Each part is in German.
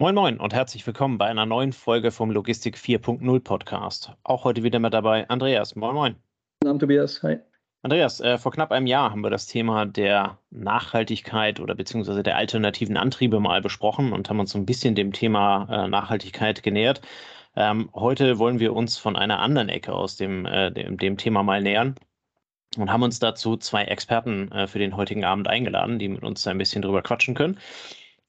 Moin Moin und herzlich willkommen bei einer neuen Folge vom Logistik 4.0 Podcast. Auch heute wieder mit dabei Andreas. Moin Moin. Guten Abend, Tobias. Hi. Andreas, äh, vor knapp einem Jahr haben wir das Thema der Nachhaltigkeit oder beziehungsweise der alternativen Antriebe mal besprochen und haben uns so ein bisschen dem Thema äh, Nachhaltigkeit genähert. Ähm, heute wollen wir uns von einer anderen Ecke aus dem, äh, dem, dem, Thema mal nähern und haben uns dazu zwei Experten äh, für den heutigen Abend eingeladen, die mit uns ein bisschen drüber quatschen können.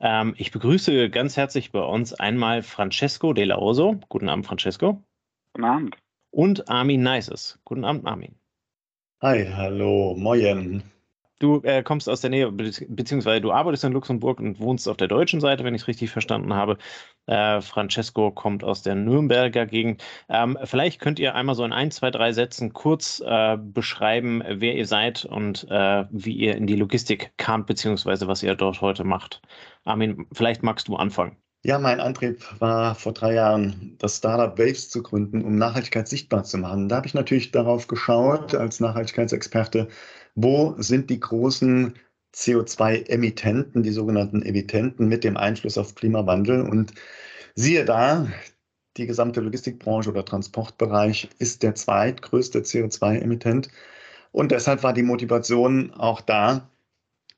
Ähm, ich begrüße ganz herzlich bei uns einmal Francesco De La Oso. Guten Abend, Francesco. Guten Abend. Und Armin Neises. Guten Abend, Armin. Hi, hallo, moin. Du äh, kommst aus der Nähe, beziehungsweise du arbeitest in Luxemburg und wohnst auf der deutschen Seite, wenn ich es richtig verstanden habe. Äh, Francesco kommt aus der Nürnberger Gegend. Ähm, vielleicht könnt ihr einmal so in ein, zwei, drei Sätzen kurz äh, beschreiben, wer ihr seid und äh, wie ihr in die Logistik kamt, beziehungsweise was ihr dort heute macht. Armin, vielleicht magst du anfangen. Ja, mein Antrieb war vor drei Jahren, das Startup Waves zu gründen, um Nachhaltigkeit sichtbar zu machen. Da habe ich natürlich darauf geschaut, als Nachhaltigkeitsexperte, wo sind die großen CO2-Emittenten, die sogenannten Emittenten mit dem Einfluss auf Klimawandel. Und siehe da, die gesamte Logistikbranche oder Transportbereich ist der zweitgrößte CO2-Emittent. Und deshalb war die Motivation auch da,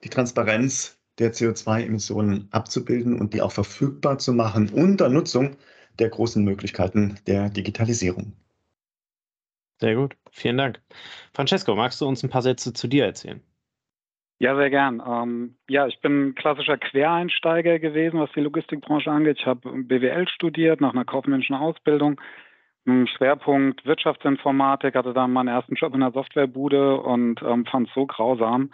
die Transparenz der CO2-Emissionen abzubilden und die auch verfügbar zu machen unter Nutzung der großen Möglichkeiten der Digitalisierung. Sehr gut, vielen Dank. Francesco, magst du uns ein paar Sätze zu dir erzählen? Ja, sehr gern. Ähm, ja, ich bin klassischer Quereinsteiger gewesen, was die Logistikbranche angeht. Ich habe BWL studiert nach einer kaufmännischen Ausbildung. Schwerpunkt Wirtschaftsinformatik, hatte dann meinen ersten Job in der Softwarebude und ähm, fand es so grausam,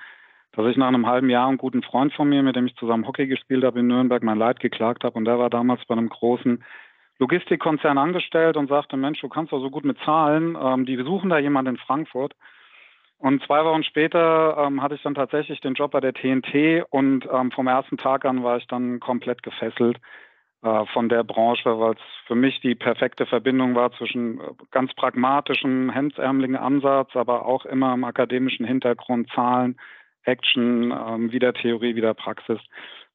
dass ich nach einem halben Jahr einen guten Freund von mir, mit dem ich zusammen Hockey gespielt habe in Nürnberg, mein Leid geklagt habe. Und der war damals bei einem großen Logistikkonzern angestellt und sagte, Mensch, du kannst doch so gut mit Zahlen, ähm, die suchen da jemanden in Frankfurt. Und zwei Wochen später ähm, hatte ich dann tatsächlich den Job bei der TNT und ähm, vom ersten Tag an war ich dann komplett gefesselt äh, von der Branche, weil es für mich die perfekte Verbindung war zwischen äh, ganz pragmatischem, hemdsärmeligen Ansatz, aber auch immer im akademischen Hintergrund Zahlen, Action, ähm, wieder Theorie, wieder Praxis.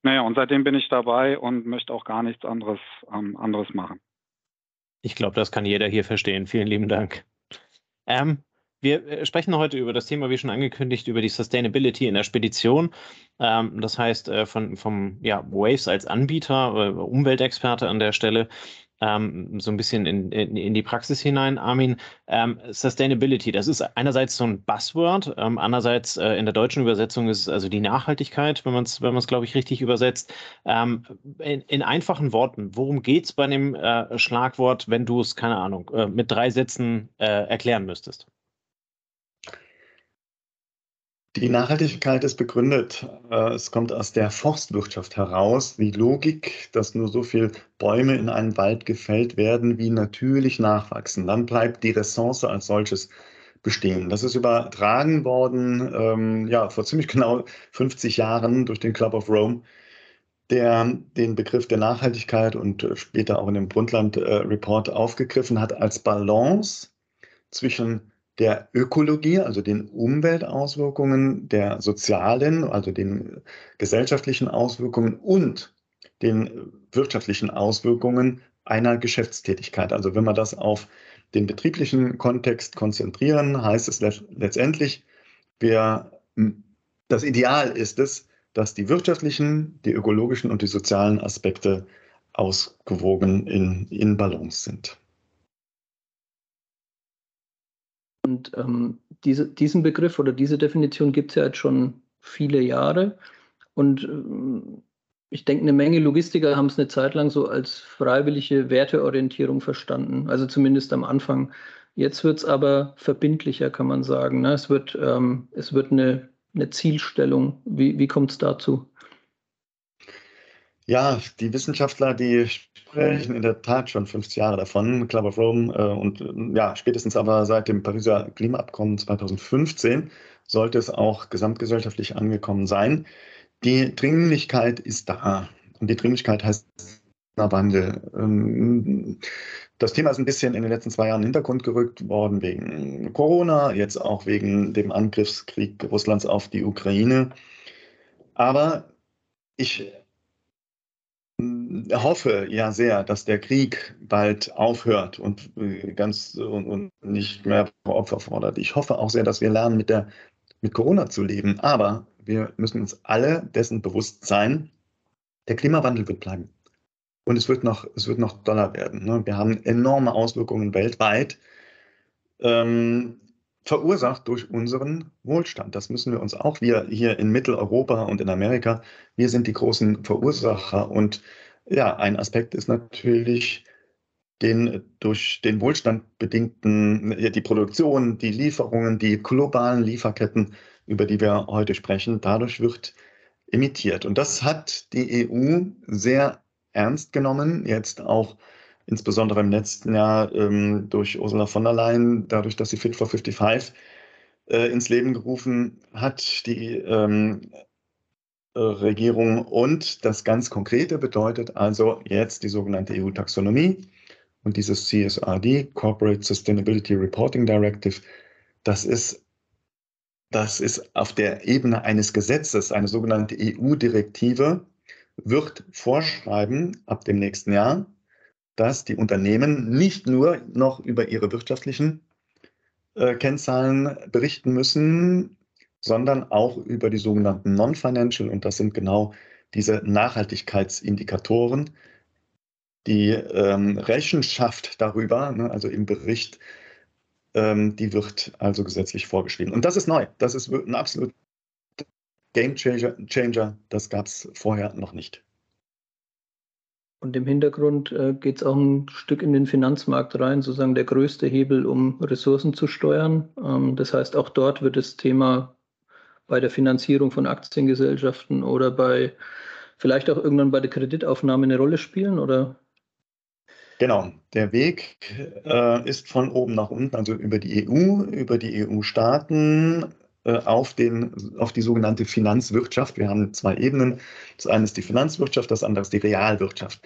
Naja, und seitdem bin ich dabei und möchte auch gar nichts anderes, ähm, anderes machen. Ich glaube, das kann jeder hier verstehen. Vielen lieben Dank. Ähm, wir äh, sprechen heute über das Thema, wie schon angekündigt, über die Sustainability in der Spedition. Ähm, das heißt, äh, von, vom ja, Waves als Anbieter, äh, Umweltexperte an der Stelle, ähm, so ein bisschen in, in, in, die Praxis hinein, Armin. Ähm, Sustainability, das ist einerseits so ein Buzzword, ähm, andererseits äh, in der deutschen Übersetzung ist es also die Nachhaltigkeit, wenn man es, wenn man es, glaube ich, richtig übersetzt. Ähm, in, in, einfachen Worten, worum geht es bei dem äh, Schlagwort, wenn du es, keine Ahnung, äh, mit drei Sätzen äh, erklären müsstest? Die Nachhaltigkeit ist begründet. Äh, es kommt aus der Forstwirtschaft heraus, die Logik, dass nur so viele Bäume in einem Wald gefällt werden, wie natürlich nachwachsen. Dann bleibt die Ressource als solches bestehen. Das ist übertragen worden, ähm, ja, vor ziemlich genau 50 Jahren durch den Club of Rome, der den Begriff der Nachhaltigkeit und später auch in dem Brundtland äh, Report aufgegriffen hat als Balance zwischen der Ökologie, also den Umweltauswirkungen, der sozialen, also den gesellschaftlichen Auswirkungen und den wirtschaftlichen Auswirkungen einer Geschäftstätigkeit. Also wenn wir das auf den betrieblichen Kontext konzentrieren, heißt es letztendlich, wir, das Ideal ist es, dass die wirtschaftlichen, die ökologischen und die sozialen Aspekte ausgewogen in, in Balance sind. Und ähm, diese, diesen Begriff oder diese Definition gibt es ja jetzt schon viele Jahre. Und ähm, ich denke, eine Menge Logistiker haben es eine Zeit lang so als freiwillige Werteorientierung verstanden. Also zumindest am Anfang. Jetzt wird es aber verbindlicher, kann man sagen. Ne? Es wird, ähm, es wird eine, eine Zielstellung. Wie, wie kommt es dazu? Ja, die Wissenschaftler, die sprechen in der Tat schon 50 Jahre davon, Club of Rome, äh, und äh, ja, spätestens aber seit dem Pariser Klimaabkommen 2015 sollte es auch gesamtgesellschaftlich angekommen sein. Die Dringlichkeit ist da. Und die Dringlichkeit heißt Wandel. Ähm, das Thema ist ein bisschen in den letzten zwei Jahren in den Hintergrund gerückt worden wegen Corona, jetzt auch wegen dem Angriffskrieg Russlands auf die Ukraine. Aber ich hoffe ja sehr, dass der Krieg bald aufhört und äh, ganz und, und nicht mehr Opfer fordert. Ich hoffe auch sehr, dass wir lernen, mit, der, mit Corona zu leben. Aber wir müssen uns alle dessen bewusst sein, der Klimawandel wird bleiben. Und es wird noch, es wird noch doller werden. Ne? Wir haben enorme Auswirkungen weltweit, ähm, verursacht durch unseren Wohlstand. Das müssen wir uns auch, wir hier in Mitteleuropa und in Amerika, wir sind die großen Verursacher. Und ja, ein Aspekt ist natürlich den durch den Wohlstand bedingten, die Produktion, die Lieferungen, die globalen Lieferketten, über die wir heute sprechen, dadurch wird emittiert. Und das hat die EU sehr ernst genommen, jetzt auch insbesondere im letzten Jahr ähm, durch Ursula von der Leyen, dadurch, dass sie Fit for 55 äh, ins Leben gerufen hat, die ähm, äh, Regierung. Und das ganz Konkrete bedeutet also jetzt die sogenannte EU-Taxonomie und dieses CSRD, Corporate Sustainability Reporting Directive. Das ist, das ist auf der Ebene eines Gesetzes, eine sogenannte EU-Direktive, wird vorschreiben ab dem nächsten Jahr, dass die Unternehmen nicht nur noch über ihre wirtschaftlichen äh, Kennzahlen berichten müssen, sondern auch über die sogenannten Non-Financial. Und das sind genau diese Nachhaltigkeitsindikatoren. Die ähm, Rechenschaft darüber, ne, also im Bericht, ähm, die wird also gesetzlich vorgeschrieben. Und das ist neu. Das ist ein absolut Game. Changer. Das gab es vorher noch nicht. Und im Hintergrund äh, geht es auch ein Stück in den Finanzmarkt rein, sozusagen der größte Hebel, um Ressourcen zu steuern. Ähm, das heißt, auch dort wird das Thema bei der Finanzierung von Aktiengesellschaften oder bei vielleicht auch irgendwann bei der Kreditaufnahme eine Rolle spielen, oder? Genau, der Weg äh, ist von oben nach unten, also über die EU, über die EU-Staaten, auf, den, auf die sogenannte Finanzwirtschaft. Wir haben zwei Ebenen. Das eine ist die Finanzwirtschaft, das andere ist die Realwirtschaft.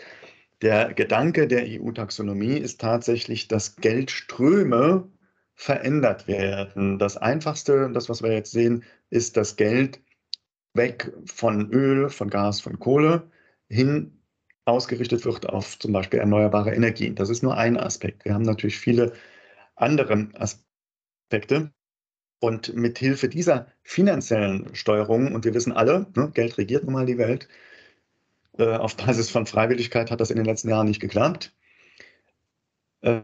Der Gedanke der EU-Taxonomie ist tatsächlich, dass Geldströme verändert werden. Das Einfachste, das, was wir jetzt sehen, ist das Geld weg von Öl, von Gas, von Kohle hin ausgerichtet wird auf zum Beispiel erneuerbare Energien. Das ist nur ein Aspekt. Wir haben natürlich viele andere Aspekte. Und mit Hilfe dieser finanziellen Steuerung, und wir wissen alle, ne, Geld regiert nun mal die Welt, äh, auf Basis von Freiwilligkeit hat das in den letzten Jahren nicht geklappt. Äh,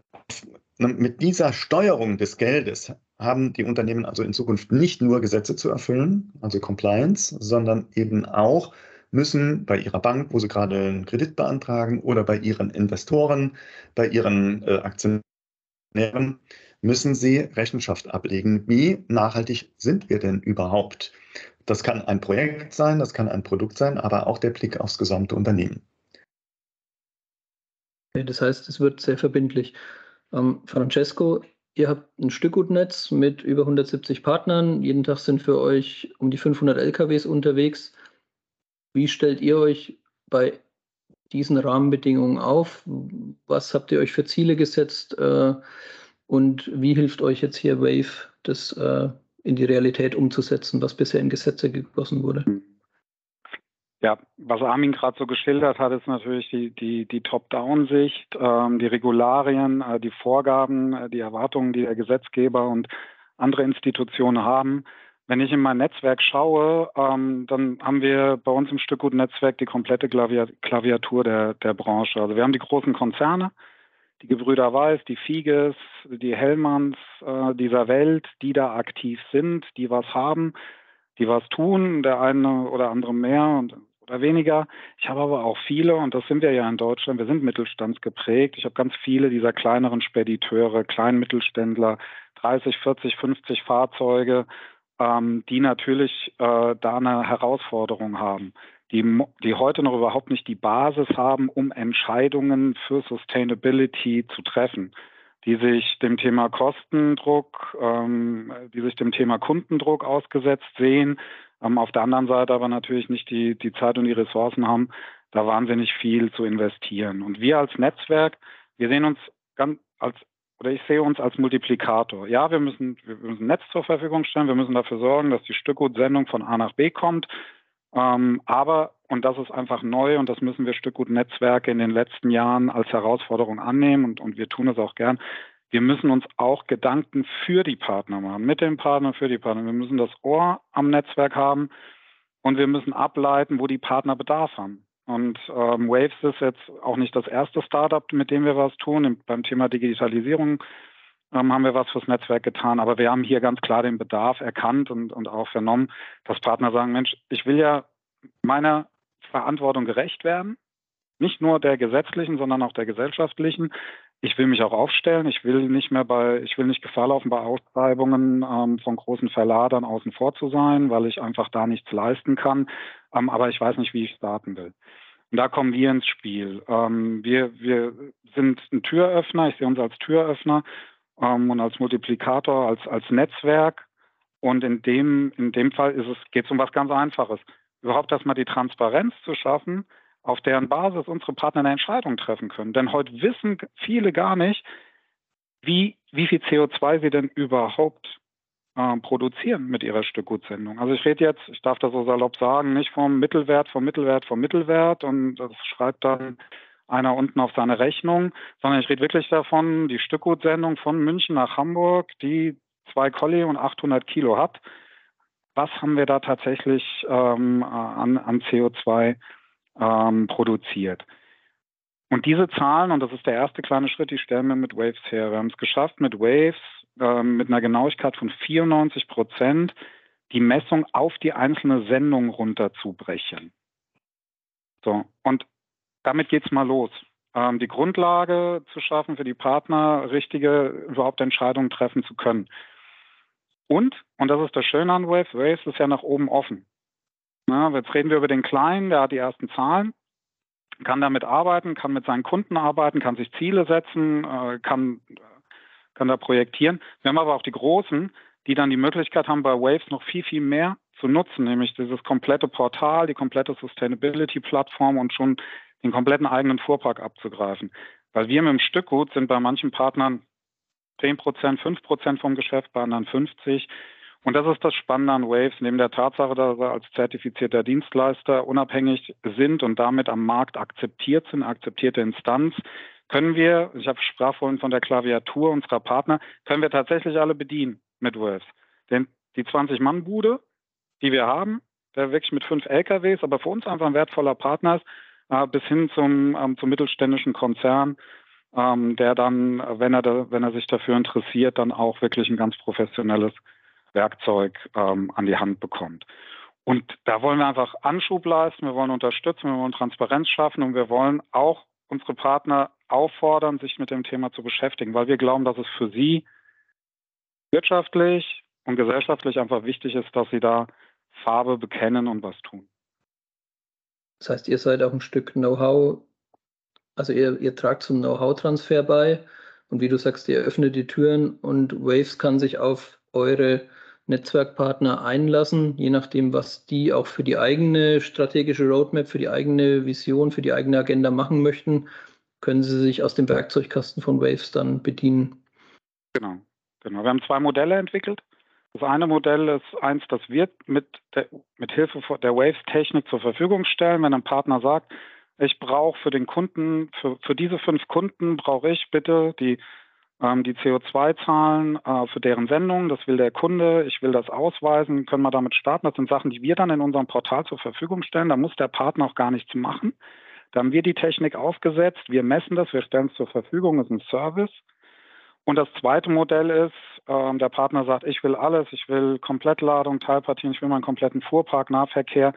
mit dieser Steuerung des Geldes haben die Unternehmen also in Zukunft nicht nur Gesetze zu erfüllen, also Compliance, sondern eben auch müssen bei ihrer Bank, wo sie gerade einen Kredit beantragen, oder bei ihren Investoren, bei ihren äh, Aktionären müssen sie Rechenschaft ablegen. Wie nachhaltig sind wir denn überhaupt? Das kann ein Projekt sein, das kann ein Produkt sein, aber auch der Blick aufs gesamte Unternehmen. Das heißt, es wird sehr verbindlich. Ähm, Francesco, ihr habt ein Stückgutnetz mit über 170 Partnern. Jeden Tag sind für euch um die 500 LKWs unterwegs. Wie stellt ihr euch bei diesen Rahmenbedingungen auf? Was habt ihr euch für Ziele gesetzt? Äh, und wie hilft euch jetzt hier Wave, das äh, in die Realität umzusetzen, was bisher in Gesetze gegossen wurde? Ja, was Armin gerade so geschildert hat, ist natürlich die, die, die Top-Down-Sicht, ähm, die Regularien, äh, die Vorgaben, äh, die Erwartungen, die der Gesetzgeber und andere Institutionen haben. Wenn ich in mein Netzwerk schaue, ähm, dann haben wir bei uns im Stückgut-Netzwerk die komplette Klaviatur der, der Branche. Also wir haben die großen Konzerne, die Gebrüder Weiß, die Fieges, die Hellmanns äh, dieser Welt, die da aktiv sind, die was haben, die was tun, der eine oder andere mehr und, oder weniger. Ich habe aber auch viele, und das sind wir ja in Deutschland, wir sind mittelstandsgeprägt. Ich habe ganz viele dieser kleineren Spediteure, Kleinmittelständler, 30, 40, 50 Fahrzeuge, ähm, die natürlich äh, da eine Herausforderung haben die, die heute noch überhaupt nicht die Basis haben, um Entscheidungen für Sustainability zu treffen, die sich dem Thema Kostendruck, ähm, die sich dem Thema Kundendruck ausgesetzt sehen, ähm, auf der anderen Seite aber natürlich nicht die, die Zeit und die Ressourcen haben, da wahnsinnig viel zu investieren. Und wir als Netzwerk, wir sehen uns ganz als oder ich sehe uns als Multiplikator. Ja, wir müssen, wir müssen Netz zur Verfügung stellen, wir müssen dafür sorgen, dass die Stückgutsendung von A nach B kommt. Ähm, aber und das ist einfach neu und das müssen wir Stückgut Netzwerke in den letzten Jahren als Herausforderung annehmen und, und wir tun es auch gern. Wir müssen uns auch Gedanken für die Partner machen, mit dem Partner, für die Partner. Wir müssen das Ohr am Netzwerk haben und wir müssen ableiten, wo die Partner Bedarf haben. Und ähm, Waves ist jetzt auch nicht das erste Startup, mit dem wir was tun. Beim Thema Digitalisierung haben wir was fürs Netzwerk getan, aber wir haben hier ganz klar den Bedarf erkannt und, und auch vernommen, dass Partner sagen, Mensch, ich will ja meiner Verantwortung gerecht werden, nicht nur der gesetzlichen, sondern auch der gesellschaftlichen. Ich will mich auch aufstellen. Ich will nicht mehr bei, ich will nicht Gefahr laufen, bei Ausschreibungen ähm, von großen Verladern außen vor zu sein, weil ich einfach da nichts leisten kann. Ähm, aber ich weiß nicht, wie ich starten will. Und da kommen wir ins Spiel. Ähm, wir, wir sind ein Türöffner. Ich sehe uns als Türöffner ähm, und als Multiplikator, als, als Netzwerk. Und in dem, in dem Fall geht es um was ganz Einfaches. Überhaupt erstmal die Transparenz zu schaffen, auf deren Basis unsere Partner eine Entscheidung treffen können. Denn heute wissen viele gar nicht, wie, wie viel CO2 sie denn überhaupt äh, produzieren mit ihrer Stückgutsendung. Also ich rede jetzt, ich darf das so salopp sagen, nicht vom Mittelwert, vom Mittelwert, vom Mittelwert und das schreibt dann einer unten auf seine Rechnung, sondern ich rede wirklich davon, die Stückgutsendung von München nach Hamburg, die zwei Colli und 800 Kilo hat. Was haben wir da tatsächlich ähm, an, an CO2 ähm, produziert? Und diese Zahlen, und das ist der erste kleine Schritt, die stellen wir mit Waves her. Wir haben es geschafft, mit Waves ähm, mit einer Genauigkeit von 94 Prozent die Messung auf die einzelne Sendung runterzubrechen. So, und damit geht es mal los. Ähm, die Grundlage zu schaffen, für die Partner richtige überhaupt Entscheidungen treffen zu können. Und, und das ist das Schöne an Waves, Waves ist ja nach oben offen. Na, jetzt reden wir über den Kleinen, der hat die ersten Zahlen, kann damit arbeiten, kann mit seinen Kunden arbeiten, kann sich Ziele setzen, äh, kann, kann da projektieren. Wir haben aber auch die Großen, die dann die Möglichkeit haben, bei Waves noch viel, viel mehr zu nutzen, nämlich dieses komplette Portal, die komplette Sustainability-Plattform und schon den kompletten eigenen Fuhrpark abzugreifen. Weil wir mit dem Stückgut sind bei manchen Partnern 10 Prozent, 5 Prozent vom Geschäft, bei anderen 50. Und das ist das Spannende an Waves, neben der Tatsache, dass wir als zertifizierter Dienstleister unabhängig sind und damit am Markt akzeptiert sind, akzeptierte Instanz, können wir, ich habe sprach vorhin von der Klaviatur unserer Partner, können wir tatsächlich alle bedienen mit Waves. Denn die 20-Mann-Bude, die wir haben, der wirklich mit fünf LKWs, aber für uns einfach ein wertvoller Partner ist, äh, bis hin zum, ähm, zum mittelständischen Konzern, ähm, der dann, wenn er, da, wenn er sich dafür interessiert, dann auch wirklich ein ganz professionelles Werkzeug ähm, an die Hand bekommt. Und da wollen wir einfach Anschub leisten, wir wollen unterstützen, wir wollen Transparenz schaffen und wir wollen auch unsere Partner auffordern, sich mit dem Thema zu beschäftigen, weil wir glauben, dass es für sie wirtschaftlich und gesellschaftlich einfach wichtig ist, dass sie da Farbe bekennen und was tun. Das heißt, ihr seid auch ein Stück Know-how, also ihr, ihr tragt zum Know-how-Transfer bei und wie du sagst, ihr öffnet die Türen und Waves kann sich auf eure Netzwerkpartner einlassen, je nachdem, was die auch für die eigene strategische Roadmap, für die eigene Vision, für die eigene Agenda machen möchten, können sie sich aus dem Werkzeugkasten von Waves dann bedienen. Genau, genau. Wir haben zwei Modelle entwickelt. Das eine Modell ist eins, das wir mit, der, mit Hilfe der Waves-Technik zur Verfügung stellen. Wenn ein Partner sagt, ich brauche für den Kunden, für, für diese fünf Kunden brauche ich bitte die, ähm, die CO2-Zahlen äh, für deren Sendung. Das will der Kunde. Ich will das ausweisen. Können wir damit starten? Das sind Sachen, die wir dann in unserem Portal zur Verfügung stellen. Da muss der Partner auch gar nichts machen. Da haben wir die Technik aufgesetzt. Wir messen das. Wir stellen es zur Verfügung. Das ist ein Service. Und das zweite Modell ist, ähm, der Partner sagt, ich will alles, ich will Komplettladung, Teilpartien, ich will meinen kompletten Fuhrpark, Nahverkehr.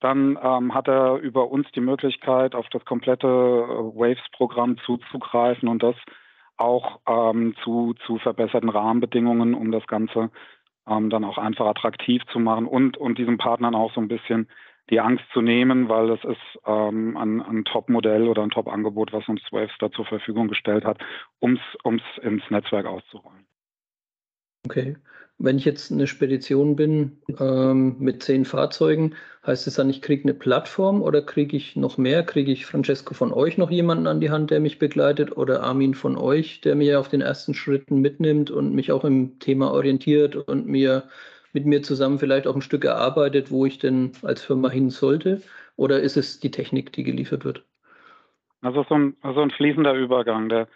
Dann ähm, hat er über uns die Möglichkeit, auf das komplette äh, Waves-Programm zuzugreifen und das auch ähm, zu, zu verbesserten Rahmenbedingungen, um das Ganze ähm, dann auch einfach attraktiv zu machen und, und diesen Partnern auch so ein bisschen die Angst zu nehmen, weil das ist ähm, ein, ein Top-Modell oder ein Top-Angebot, was uns Waves da zur Verfügung gestellt hat, um es ins Netzwerk auszurollen. Okay. Wenn ich jetzt eine Spedition bin ähm, mit zehn Fahrzeugen, heißt es dann, ich kriege eine Plattform oder kriege ich noch mehr? Kriege ich Francesco von euch noch jemanden an die Hand, der mich begleitet oder Armin von euch, der mir auf den ersten Schritten mitnimmt und mich auch im Thema orientiert und mir mit mir zusammen vielleicht auch ein Stück erarbeitet, wo ich denn als Firma hin sollte? Oder ist es die Technik, die geliefert wird? Also so ein, so ein fließender Übergang. Der,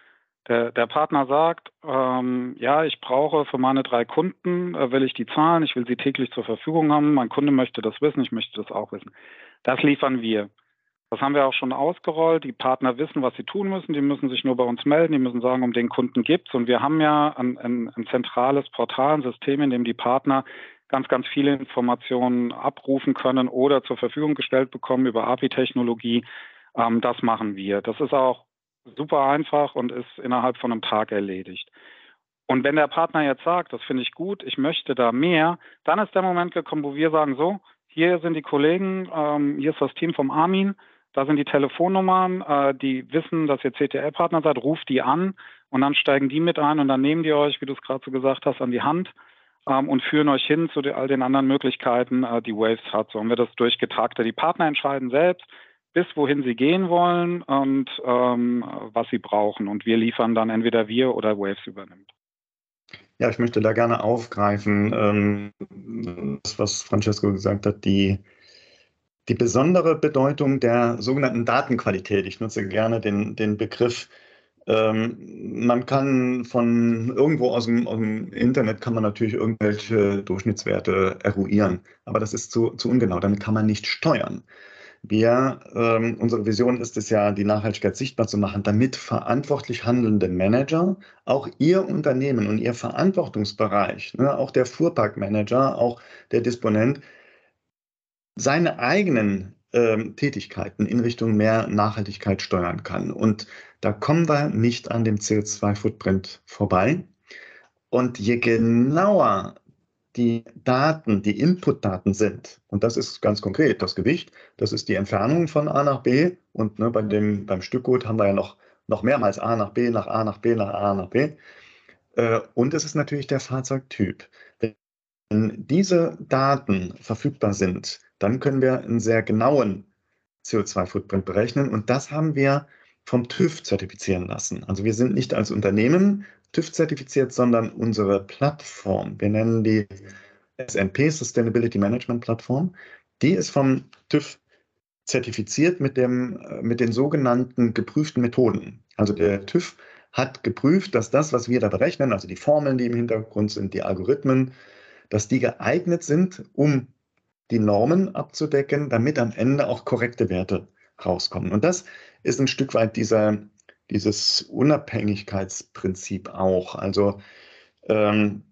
der, der Partner sagt, ähm, ja, ich brauche für meine drei Kunden, äh, will ich die zahlen, ich will sie täglich zur Verfügung haben, mein Kunde möchte das wissen, ich möchte das auch wissen. Das liefern wir. Das haben wir auch schon ausgerollt. Die Partner wissen, was sie tun müssen. Die müssen sich nur bei uns melden. Die müssen sagen, um den Kunden gibt's. Und wir haben ja ein, ein, ein zentrales Portal, ein System, in dem die Partner ganz, ganz viele Informationen abrufen können oder zur Verfügung gestellt bekommen über API-Technologie. Ähm, das machen wir. Das ist auch super einfach und ist innerhalb von einem Tag erledigt. Und wenn der Partner jetzt sagt, das finde ich gut, ich möchte da mehr, dann ist der Moment gekommen, wo wir sagen, so, hier sind die Kollegen, ähm, hier ist das Team vom Armin, da sind die Telefonnummern, äh, die wissen, dass ihr CTL-Partner seid, ruft die an und dann steigen die mit ein und dann nehmen die euch, wie du es gerade so gesagt hast, an die Hand ähm, und führen euch hin zu all den anderen Möglichkeiten, äh, die Waves hat. So haben wir das durchgetaktet. Die Partner entscheiden selbst, bis wohin sie gehen wollen und ähm, was sie brauchen. Und wir liefern dann entweder wir oder Waves übernimmt. Ja, ich möchte da gerne aufgreifen, ähm, das, was Francesco gesagt hat, die die besondere Bedeutung der sogenannten Datenqualität. Ich nutze gerne den, den Begriff. Ähm, man kann von irgendwo aus dem, aus dem, Internet kann man natürlich irgendwelche Durchschnittswerte eruieren, aber das ist zu, zu ungenau. Damit kann man nicht steuern. Wir, ähm, unsere Vision ist es ja, die Nachhaltigkeit sichtbar zu machen, damit verantwortlich handelnde Manager auch ihr Unternehmen und ihr Verantwortungsbereich, ne, auch der Fuhrparkmanager, auch der Disponent, seine eigenen ähm, Tätigkeiten in Richtung mehr Nachhaltigkeit steuern kann. Und da kommen wir nicht an dem CO2-Footprint vorbei. Und je genauer die Daten, die Inputdaten sind, und das ist ganz konkret das Gewicht, das ist die Entfernung von A nach B, und ne, bei dem, beim Stückgut haben wir ja noch, noch mehrmals A nach B, nach A nach B, nach A nach B. Äh, und es ist natürlich der Fahrzeugtyp. Wenn diese Daten verfügbar sind, dann können wir einen sehr genauen CO2-Footprint berechnen. Und das haben wir vom TÜV zertifizieren lassen. Also wir sind nicht als Unternehmen TÜV zertifiziert, sondern unsere Plattform. Wir nennen die SNP, Sustainability Management Plattform. Die ist vom TÜV zertifiziert mit, dem, äh, mit den sogenannten geprüften Methoden. Also der TÜV hat geprüft, dass das, was wir da berechnen, also die Formeln, die im Hintergrund sind, die Algorithmen, dass die geeignet sind, um die Normen abzudecken, damit am Ende auch korrekte Werte rauskommen. Und das ist ein Stück weit dieser, dieses Unabhängigkeitsprinzip auch. Also ähm,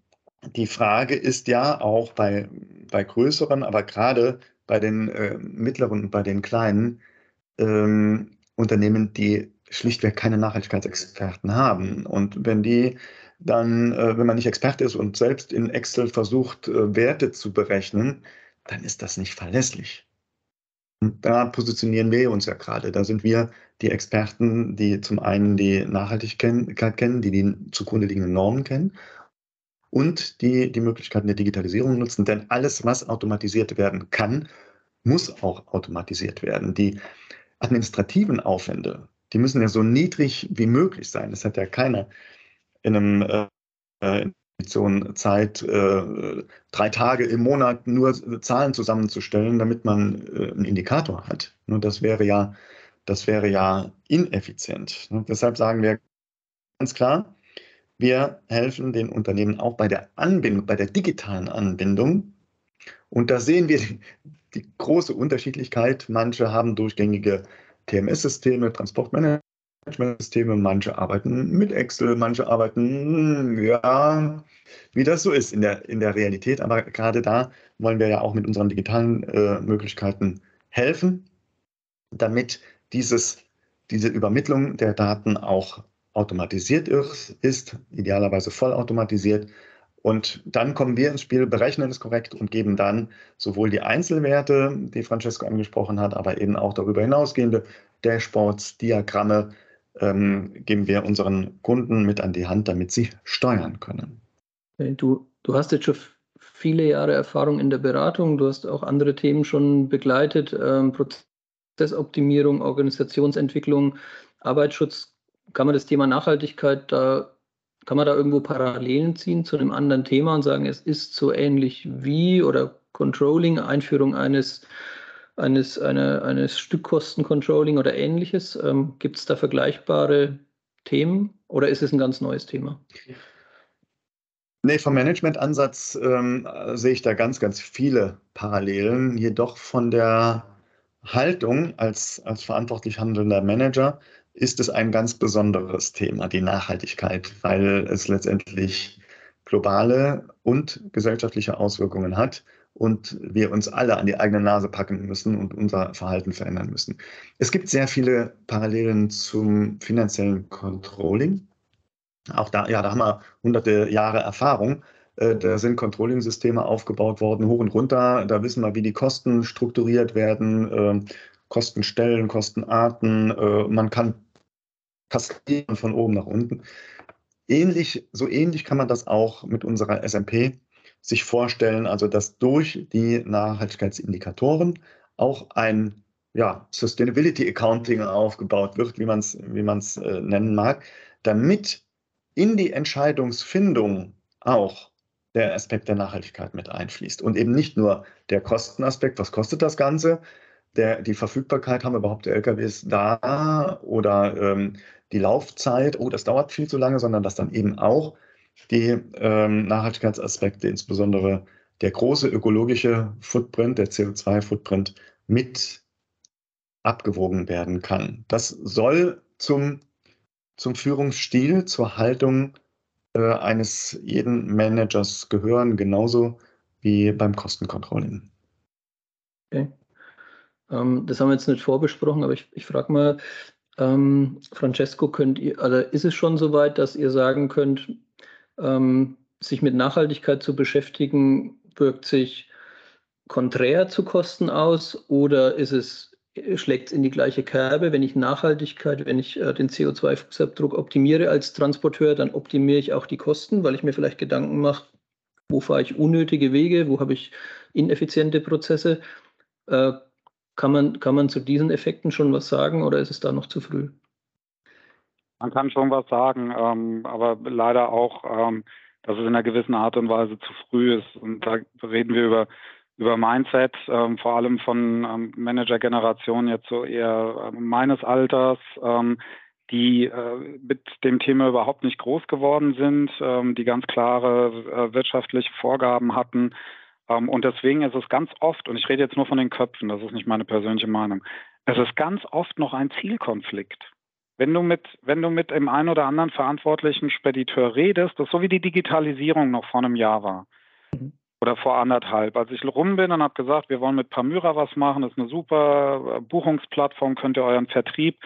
die Frage ist ja auch bei, bei größeren, aber gerade bei den äh, mittleren und bei den kleinen ähm, Unternehmen, die schlichtweg keine Nachhaltigkeitsexperten haben. Und wenn die dann, äh, wenn man nicht Experte ist und selbst in Excel versucht, äh, Werte zu berechnen, dann ist das nicht verlässlich. Und da positionieren wir uns ja gerade. Da sind wir die Experten, die zum einen die Nachhaltigkeit kennen, die die zugrunde liegenden Normen kennen und die die Möglichkeiten der Digitalisierung nutzen. Denn alles, was automatisiert werden kann, muss auch automatisiert werden. Die administrativen Aufwände, die müssen ja so niedrig wie möglich sein. Das hat ja keiner in einem äh, Zeit, äh, drei Tage im Monat nur Zahlen zusammenzustellen, damit man äh, einen Indikator hat. Ne, das wäre ja, das wäre ja ineffizient. Ne, deshalb sagen wir ganz klar, wir helfen den Unternehmen auch bei der Anbindung, bei der digitalen Anbindung. Und da sehen wir die, große Unterschiedlichkeit. Manche haben durchgängige TMS-Systeme, Transportmanagement. Managementsysteme, manche arbeiten mit Excel, manche arbeiten, ja, wie das so ist in der, in der Realität. Aber gerade da wollen wir ja auch mit unseren digitalen äh, Möglichkeiten helfen, damit dieses, diese Übermittlung der Daten auch automatisiert ist, idealerweise vollautomatisiert. Und dann kommen wir ins Spiel, berechnen es korrekt und geben dann sowohl die Einzelwerte, die Francesco angesprochen hat, aber eben auch darüber hinausgehende Dashboards, Diagramme, ähm, geben wir unseren Kunden mit an die Hand, damit sie steuern können. Du, du hast jetzt schon viele Jahre Erfahrung in der Beratung, du hast auch andere Themen schon begleitet, ähm, Prozessoptimierung, Organisationsentwicklung, Arbeitsschutz. Kann man das Thema Nachhaltigkeit da kann man da irgendwo Parallelen ziehen zu einem anderen Thema und sagen, es ist so ähnlich wie oder Controlling, Einführung eines eines, eine, eines Stückkostencontrolling oder ähnliches. Ähm, Gibt es da vergleichbare Themen oder ist es ein ganz neues Thema? Nee, vom Managementansatz ähm, sehe ich da ganz, ganz viele Parallelen. Jedoch von der Haltung als, als verantwortlich handelnder Manager ist es ein ganz besonderes Thema, die Nachhaltigkeit, weil es letztendlich globale und gesellschaftliche Auswirkungen hat und wir uns alle an die eigene Nase packen müssen und unser Verhalten verändern müssen. Es gibt sehr viele Parallelen zum finanziellen Controlling. Auch da, ja, da haben wir hunderte Jahre Erfahrung. Äh, da sind Controlling-Systeme aufgebaut worden, hoch und runter. Da wissen wir, wie die Kosten strukturiert werden, ähm, Kostenstellen, Kostenarten. Äh, man kann kaskadieren von oben nach unten. Ähnlich, so ähnlich kann man das auch mit unserer SMP sich vorstellen, also dass durch die Nachhaltigkeitsindikatoren auch ein ja, Sustainability Accounting aufgebaut wird, wie man es wie äh, nennen mag, damit in die Entscheidungsfindung auch der Aspekt der Nachhaltigkeit mit einfließt. Und eben nicht nur der Kostenaspekt, was kostet das Ganze, der, die Verfügbarkeit, haben überhaupt LKWs da oder ähm, die Laufzeit, oh, das dauert viel zu lange, sondern dass dann eben auch die ähm, Nachhaltigkeitsaspekte, insbesondere der große ökologische Footprint, der CO2-Footprint mit abgewogen werden kann. Das soll zum, zum Führungsstil, zur Haltung äh, eines jeden Managers gehören, genauso wie beim Kostencontrolling. Okay. Ähm, das haben wir jetzt nicht vorbesprochen, aber ich, ich frage mal, ähm, Francesco, könnt ihr, also ist es schon so weit, dass ihr sagen könnt, ähm, sich mit Nachhaltigkeit zu beschäftigen, wirkt sich konträr zu Kosten aus oder ist es, schlägt es in die gleiche Kerbe? Wenn ich Nachhaltigkeit, wenn ich äh, den CO2-Fußabdruck optimiere als Transporteur, dann optimiere ich auch die Kosten, weil ich mir vielleicht Gedanken mache, wo fahre ich unnötige Wege, wo habe ich ineffiziente Prozesse. Äh, kann man, kann man zu diesen Effekten schon was sagen oder ist es da noch zu früh? Man kann schon was sagen, ähm, aber leider auch, ähm, dass es in einer gewissen Art und Weise zu früh ist. Und da reden wir über, über Mindset, ähm, vor allem von ähm, Manager-Generationen jetzt so eher äh, meines Alters, ähm, die äh, mit dem Thema überhaupt nicht groß geworden sind, ähm, die ganz klare äh, wirtschaftliche Vorgaben hatten, ähm, und deswegen ist es ganz oft, und ich rede jetzt nur von den Köpfen, das ist nicht meine persönliche Meinung, es ist ganz oft noch ein Zielkonflikt. Wenn du mit, wenn du mit dem einen oder anderen verantwortlichen Spediteur redest, das ist so wie die Digitalisierung noch vor einem Jahr war. Mhm. Oder vor anderthalb. Als ich rum bin und habe gesagt, wir wollen mit Pamyra was machen, das ist eine super äh, Buchungsplattform, könnt ihr euren Vertrieb.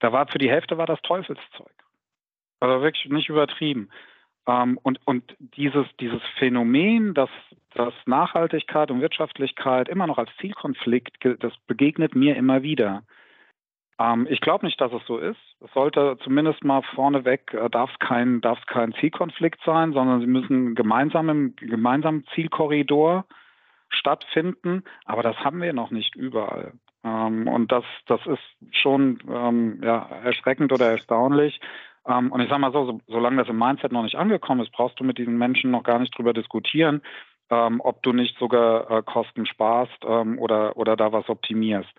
Da war für die Hälfte war das Teufelszeug. Also wirklich nicht übertrieben. Ähm, und, und dieses, dieses Phänomen, dass, dass Nachhaltigkeit und Wirtschaftlichkeit immer noch als Zielkonflikt, das begegnet mir immer wieder. Ähm, ich glaube nicht, dass es so ist. Es sollte zumindest mal vorneweg, äh, darf es kein, darf's kein Zielkonflikt sein, sondern sie müssen gemeinsam im gemeinsamen Zielkorridor stattfinden. Aber das haben wir noch nicht überall. Ähm, und das, das ist schon ähm, ja, erschreckend oder erstaunlich. Ähm, und ich sage mal so, so, solange das im Mindset noch nicht angekommen ist, brauchst du mit diesen Menschen noch gar nicht drüber diskutieren, ähm, ob du nicht sogar äh, Kosten sparst ähm, oder, oder da was optimierst.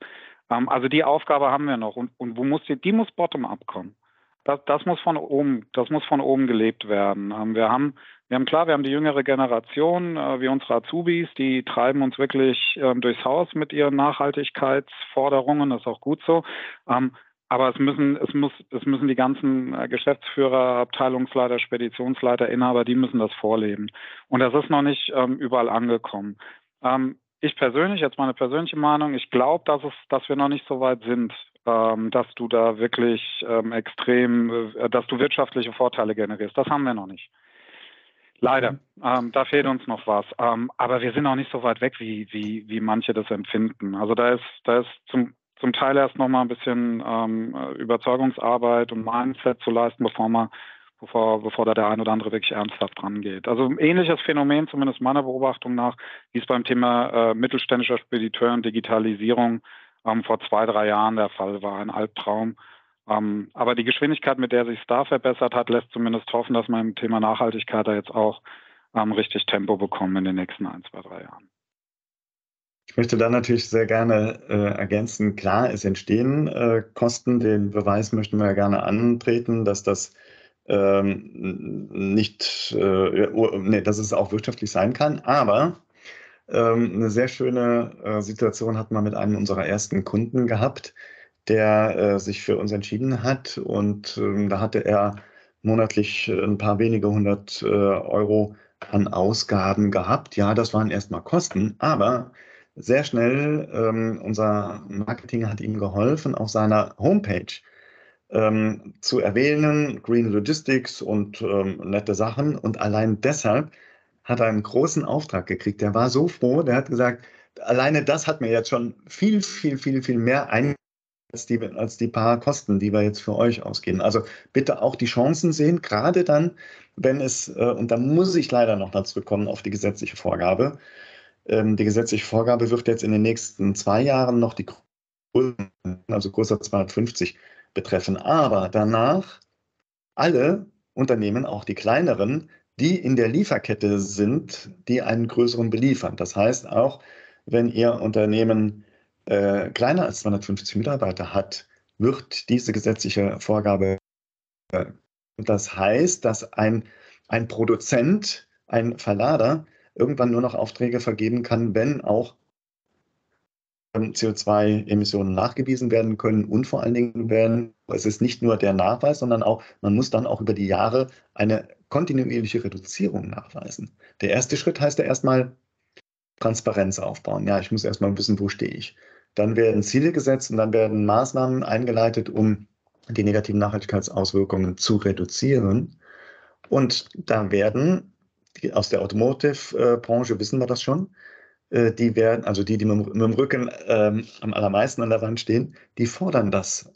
Also die Aufgabe haben wir noch. Und, und wo muss die, die muss bottom-up kommen. Das, das, muss von oben, das muss von oben gelebt werden. Wir haben, wir haben klar, wir haben die jüngere Generation, äh, wie unsere Azubis, die treiben uns wirklich durchs Haus mit ihren Nachhaltigkeitsforderungen. Das ist auch gut so. Aber es müssen, es muss, es müssen die ganzen äh, Geschäftsführer, Abteilungsleiter, Speditionsleiter, Inhaber, die müssen das vorleben. Und das ist noch nicht ähm, überall angekommen. Ähm, ich persönlich, jetzt meine persönliche Meinung, ich glaube, dass es, dass wir noch nicht so weit sind, ähm, dass du da wirklich ähm, extrem, äh, dass du wirtschaftliche Vorteile generierst. Das haben wir noch nicht. Leider. Mhm. Ähm, da fehlt uns noch was. Ähm, aber wir sind auch nicht so weit weg, wie, wie, wie manche das empfinden. Also da ist, da ist zum zum Teil erst noch mal ein bisschen ähm, Überzeugungsarbeit und Mindset zu leisten, bevor man bevor, bevor da der ein oder andere wirklich ernsthaft dran geht. Also ein ähnliches Phänomen, zumindest meiner Beobachtung nach, wie es beim Thema äh, mittelständischer Spediteur und Digitalisierung ähm, vor zwei, drei Jahren der Fall war, ein Albtraum. Ähm, aber die Geschwindigkeit, mit der sich da verbessert hat, lässt zumindest hoffen, dass wir im Thema Nachhaltigkeit da jetzt auch ähm, richtig Tempo bekommen in den nächsten ein, zwei, drei Jahren. Ich möchte da natürlich sehr gerne äh, ergänzen, klar, es entstehen äh, Kosten. Den Beweis möchten wir gerne antreten, dass das ähm, nicht, äh, nee, dass es auch wirtschaftlich sein kann. Aber ähm, eine sehr schöne äh, Situation hat man mit einem unserer ersten Kunden gehabt, der äh, sich für uns entschieden hat. Und ähm, da hatte er monatlich ein paar wenige hundert äh, Euro an Ausgaben gehabt. Ja, das waren erstmal Kosten, aber sehr schnell, ähm, unser Marketing hat ihm geholfen, auf seiner Homepage ähm, zu erwähnen, Green Logistics und ähm, nette Sachen. Und allein deshalb hat er einen großen Auftrag gekriegt. Der war so froh, der hat gesagt, alleine das hat mir jetzt schon viel, viel, viel, viel mehr ein als die, als die paar Kosten, die wir jetzt für euch ausgeben. Also bitte auch die Chancen sehen, gerade dann, wenn es, äh, und da muss ich leider noch dazu kommen, auf die gesetzliche Vorgabe. Ähm, die gesetzliche Vorgabe wird jetzt in den nächsten zwei Jahren noch die Größen, also größer 250 betreffen. Aber danach alle Unternehmen, auch die kleineren, die in der Lieferkette sind, die einen größeren beliefern. Das heißt auch, wenn Ihr Unternehmen äh, kleiner als 250 Mitarbeiter hat, wird diese gesetzliche Vorgabe. Äh, das heißt, dass ein, ein Produzent, ein Verlader irgendwann nur noch Aufträge vergeben kann, wenn auch CO2-Emissionen nachgewiesen werden können und vor allen Dingen werden, es ist nicht nur der Nachweis, sondern auch, man muss dann auch über die Jahre eine kontinuierliche Reduzierung nachweisen. Der erste Schritt heißt ja erstmal Transparenz aufbauen. Ja, ich muss erstmal wissen, wo stehe ich. Dann werden Ziele gesetzt und dann werden Maßnahmen eingeleitet, um die negativen Nachhaltigkeitsauswirkungen zu reduzieren. Und da werden, aus der Automotive-Branche wissen wir das schon, äh, die werden, also die, die mit, dem Rücken ähm, am allermeisten an der Wand stehen, die fordern das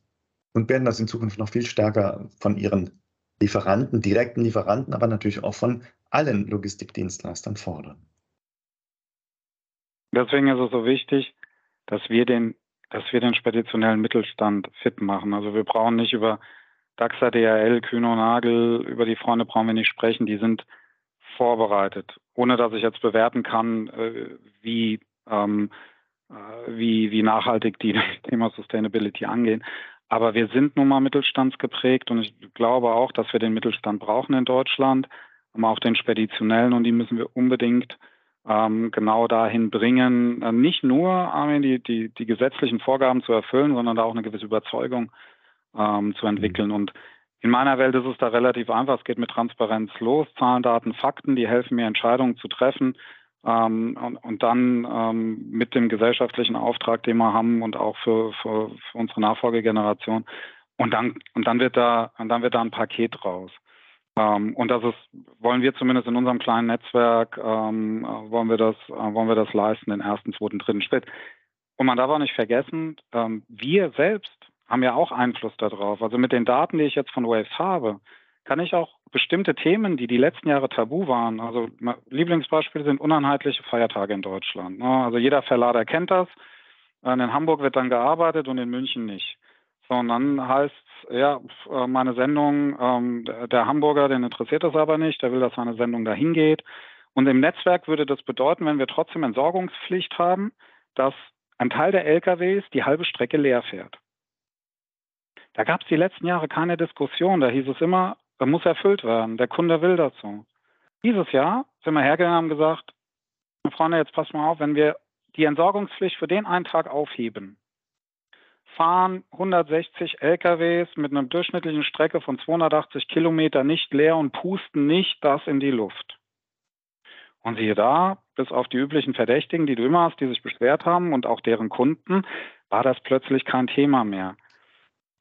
und werden das in Zukunft noch viel stärker von ihren Lieferanten, direkten Lieferanten, aber natürlich auch von allen Logistikdienstleistern fordern. Deswegen ist es so wichtig, dass wir den, dass wir den speditionellen Mittelstand fit machen. Also wir brauchen nicht über DAXA, DHL, Kühne und Nagel, über die Freunde brauchen wir nicht sprechen. Die sind vorbereitet, ohne dass ich jetzt bewerten kann, äh, wie, ähm, äh, wie, wie nachhaltig die Thema Sustainability angehen. Aber wir sind nun mal mittelstandsgeprägt und ich glaube auch, dass wir den Mittelstand brauchen in Deutschland, aber auch den speditionellen und die müssen wir unbedingt ähm, genau dahin bringen, äh, nicht nur Armin, die, die, die gesetzlichen Vorgaben zu erfüllen, sondern da auch eine gewisse Überzeugung ähm, zu entwickeln. Und in meiner Welt ist es da relativ einfach. Es geht mit Transparenz los. Zahlen, Daten, Fakten, die helfen mir, Entscheidungen zu treffen. Ähm, und, und, dann ähm, mit dem gesellschaftlichen Auftrag, den wir haben und auch für, für, für, unsere Nachfolgegeneration. Und dann, und dann wird da, und dann wird da ein Paket raus. Ähm, und das ist, wollen wir zumindest in unserem kleinen Netzwerk, ähm, äh, wollen wir das, äh, wollen wir das leisten, den ersten, zweiten, dritten Schritt. Und man darf auch nicht vergessen, ähm, wir selbst haben ja auch Einfluss darauf. Also mit den Daten, die ich jetzt von Waves habe, kann ich auch bestimmte Themen, die die letzten Jahre tabu waren, also Lieblingsbeispiele sind uneinheitliche Feiertage in Deutschland. Ne? Also jeder Verlader kennt das. In Hamburg wird dann gearbeitet und in München nicht. So, und dann heißt ja, äh, meine Sendung, ähm, der Hamburger, den interessiert das aber nicht, der will, dass meine Sendung dahin geht. Und im Netzwerk würde das bedeuten, wenn wir trotzdem Entsorgungspflicht haben, dass ein Teil der LKWs die halbe Strecke leer fährt. Da gab es die letzten Jahre keine Diskussion. Da hieß es immer, das muss erfüllt werden. Der Kunde will so. Dieses Jahr sind wir hergegangen und haben gesagt, Freunde, jetzt passt mal auf, wenn wir die Entsorgungspflicht für den einen Tag aufheben, fahren 160 LKWs mit einer durchschnittlichen Strecke von 280 Kilometer nicht leer und pusten nicht das in die Luft. Und siehe da, bis auf die üblichen Verdächtigen, die du immer hast, die sich beschwert haben und auch deren Kunden, war das plötzlich kein Thema mehr.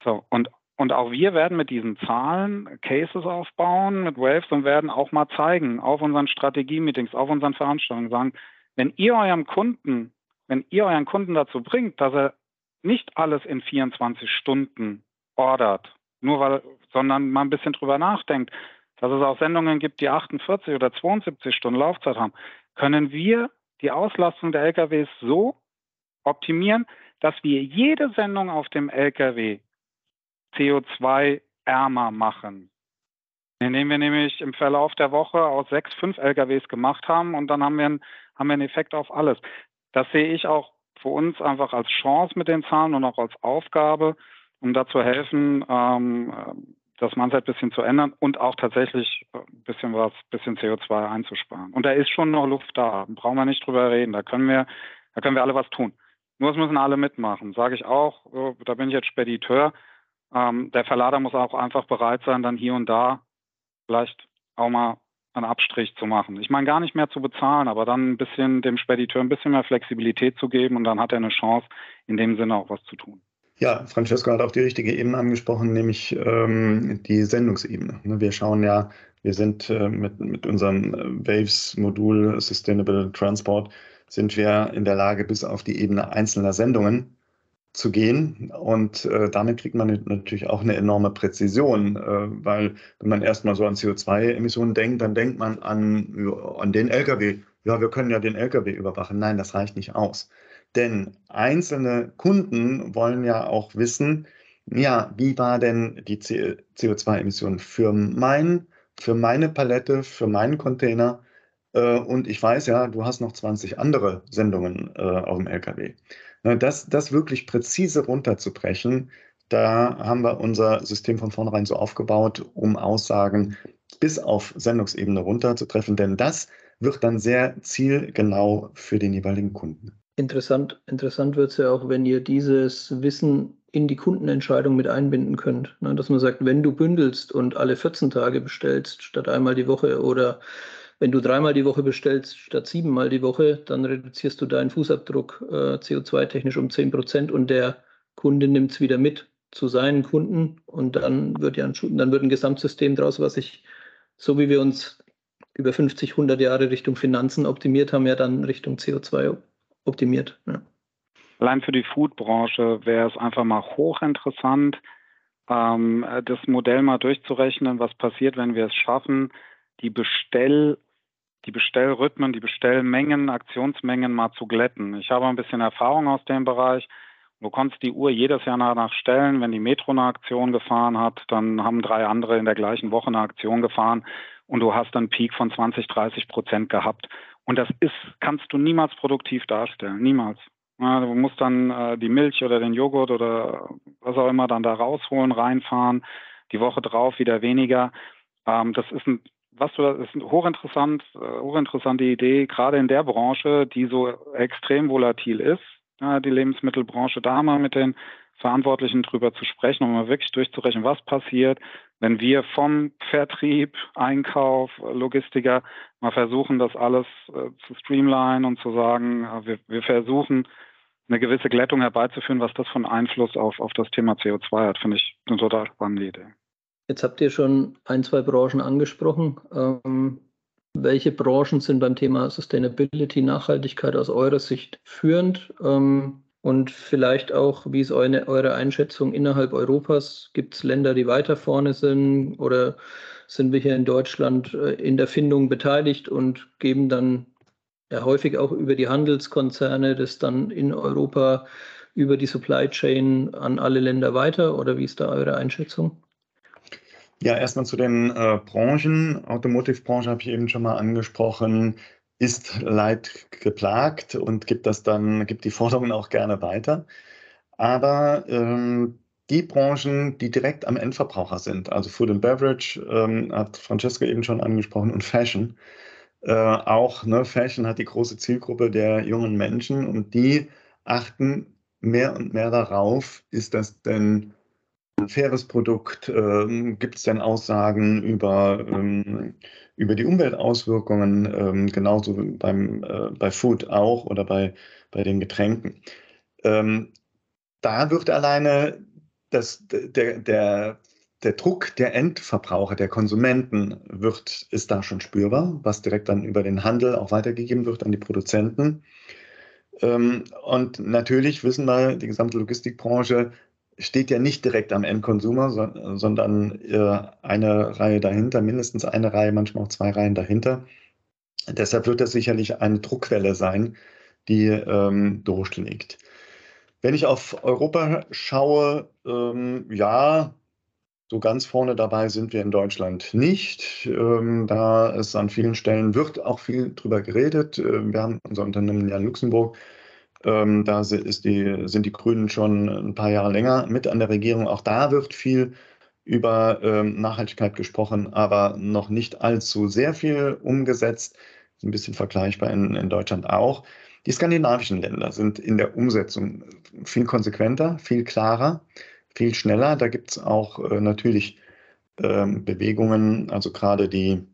So, und, und auch wir werden mit diesen Zahlen Cases aufbauen mit Waves und werden auch mal zeigen auf unseren Strategie-Meetings, auf unseren Veranstaltungen, sagen, wenn ihr eurem Kunden, wenn ihr euren Kunden dazu bringt, dass er nicht alles in 24 Stunden ordert, nur weil, sondern mal ein bisschen drüber nachdenkt, dass es auch Sendungen gibt, die 48 oder 72 Stunden Laufzeit haben, können wir die Auslastung der LKWs so optimieren, dass wir jede Sendung auf dem LKW CO2-ärmer machen. Indem wir nämlich im Verlauf der Woche aus sechs, fünf LKWs gemacht haben und dann haben wir, einen, haben wir einen Effekt auf alles. das sehe ich auch für uns einfach als Chance mit den Zahlen und auch als Aufgabe, um da zu helfen, ähm, das Mindset ein bisschen zu ändern und auch tatsächlich ein bisschen was, bisschen CO2 einzusparen. Und da ist schon noch Luft da, brauchen wir nicht drüber reden. Da können wir, da können wir alle was tun. Nur es müssen alle mitmachen, sage ich auch. Da bin ich jetzt Spediteur. Ähm, der Verlader muss auch einfach bereit sein, dann hier und da vielleicht auch mal einen Abstrich zu machen. Ich meine gar nicht mehr zu bezahlen, aber dann ein bisschen dem Spediteur ein bisschen mehr Flexibilität zu geben und dann hat er eine Chance, in dem Sinne auch was zu tun. Ja, Francesco hat auch die richtige Ebene angesprochen, nämlich ähm, die Sendungsebene. Ne, wir schauen ja, wir sind äh, mit, mit unserem äh, Waves-Modul Sustainable Transport, sind wir in der Lage, bis auf die Ebene einzelner Sendungen zu gehen. Und äh, damit kriegt man natürlich auch eine enorme Präzision, äh, weil wenn man erstmal so an CO2-Emissionen denkt, dann denkt man an, an den Lkw. Ja, wir können ja den Lkw überwachen. Nein, das reicht nicht aus. Denn einzelne Kunden wollen ja auch wissen, ja, wie war denn die CO2-Emission für, mein, für meine Palette, für meinen Container? Äh, und ich weiß ja, du hast noch 20 andere Sendungen äh, auf dem LKW. Das, das wirklich präzise runterzubrechen, da haben wir unser System von vornherein so aufgebaut, um Aussagen bis auf Sendungsebene runterzutreffen, denn das wird dann sehr zielgenau für den jeweiligen Kunden. Interessant, interessant wird es ja auch, wenn ihr dieses Wissen in die Kundenentscheidung mit einbinden könnt. Ne? Dass man sagt, wenn du bündelst und alle 14 Tage bestellst statt einmal die Woche oder wenn du dreimal die Woche bestellst statt siebenmal die Woche, dann reduzierst du deinen Fußabdruck äh, CO2-technisch um 10 Prozent und der Kunde nimmt es wieder mit zu seinen Kunden und dann wird ja ein, dann wird ein Gesamtsystem draus, was sich, so wie wir uns über 50, 100 Jahre Richtung Finanzen optimiert haben, ja dann Richtung CO2 optimiert. Ja. Allein für die Foodbranche wäre es einfach mal hochinteressant, ähm, das Modell mal durchzurechnen, was passiert, wenn wir es schaffen, die Bestell die Bestellrhythmen, die Bestellmengen, Aktionsmengen mal zu glätten. Ich habe ein bisschen Erfahrung aus dem Bereich. Du konntest die Uhr jedes Jahr danach stellen. Wenn die Metro eine Aktion gefahren hat, dann haben drei andere in der gleichen Woche eine Aktion gefahren und du hast einen Peak von 20, 30 Prozent gehabt. Und das ist, kannst du niemals produktiv darstellen. Niemals. Ja, du musst dann äh, die Milch oder den Joghurt oder was auch immer dann da rausholen, reinfahren, die Woche drauf wieder weniger. Ähm, das ist ein, was du, das ist eine hochinteressant, äh, hochinteressante Idee, gerade in der Branche, die so extrem volatil ist, die Lebensmittelbranche, da mal mit den Verantwortlichen drüber zu sprechen, um mal wirklich durchzurechnen, was passiert, wenn wir vom Vertrieb, Einkauf, Logistiker mal versuchen, das alles äh, zu streamline und zu sagen, wir, wir, versuchen, eine gewisse Glättung herbeizuführen, was das von Einfluss auf, auf das Thema CO2 hat, finde ich eine total spannende Idee. Jetzt habt ihr schon ein, zwei Branchen angesprochen. Ähm, welche Branchen sind beim Thema Sustainability, Nachhaltigkeit aus eurer Sicht führend? Ähm, und vielleicht auch, wie ist eure, eure Einschätzung innerhalb Europas? Gibt es Länder, die weiter vorne sind oder sind wir hier in Deutschland äh, in der Findung beteiligt und geben dann ja häufig auch über die Handelskonzerne das dann in Europa über die Supply Chain an alle Länder weiter? Oder wie ist da eure Einschätzung? Ja, erstmal zu den äh, Branchen. Automotive-Branche habe ich eben schon mal angesprochen ist leid geplagt und gibt das dann, gibt die Forderungen auch gerne weiter. Aber ähm, die Branchen, die direkt am Endverbraucher sind, also Food and Beverage, ähm, hat Francesco eben schon angesprochen, und Fashion. Äh, auch ne, Fashion hat die große Zielgruppe der jungen Menschen und die achten mehr und mehr darauf, ist das denn ein faires Produkt? Ähm, Gibt es denn Aussagen über, ähm, über die Umweltauswirkungen, ähm, genauso beim, äh, bei Food auch oder bei, bei den Getränken? Ähm, da wird alleine das, der, der, der Druck der Endverbraucher, der Konsumenten wird, ist da schon spürbar, was direkt dann über den Handel auch weitergegeben wird an die Produzenten. Ähm, und natürlich wissen wir, die gesamte Logistikbranche steht ja nicht direkt am Endkonsumer, sondern äh, eine Reihe dahinter, mindestens eine Reihe, manchmal auch zwei Reihen dahinter. Deshalb wird das sicherlich eine Druckwelle sein, die ähm, durchschlägt. Wenn ich auf Europa schaue, ähm, ja, so ganz vorne dabei sind wir in Deutschland nicht. Ähm, da es an vielen Stellen wird auch viel drüber geredet. Äh, wir haben unser Unternehmen ja in Luxemburg Ähm, da die, sind die Grünen schon ein paar Jahre länger mit an der Regierung. Auch da wird viel über ähm, Nachhaltigkeit gesprochen, aber noch nicht allzu sehr viel umgesetzt. Ein bisschen vergleichbar in, in Deutschland auch. Die skandinavischen Länder sind in der Umsetzung viel konsequenter, viel klarer, viel schneller. Da gibt es auch äh, natürlich ähm, Bewegungen, also gerade die,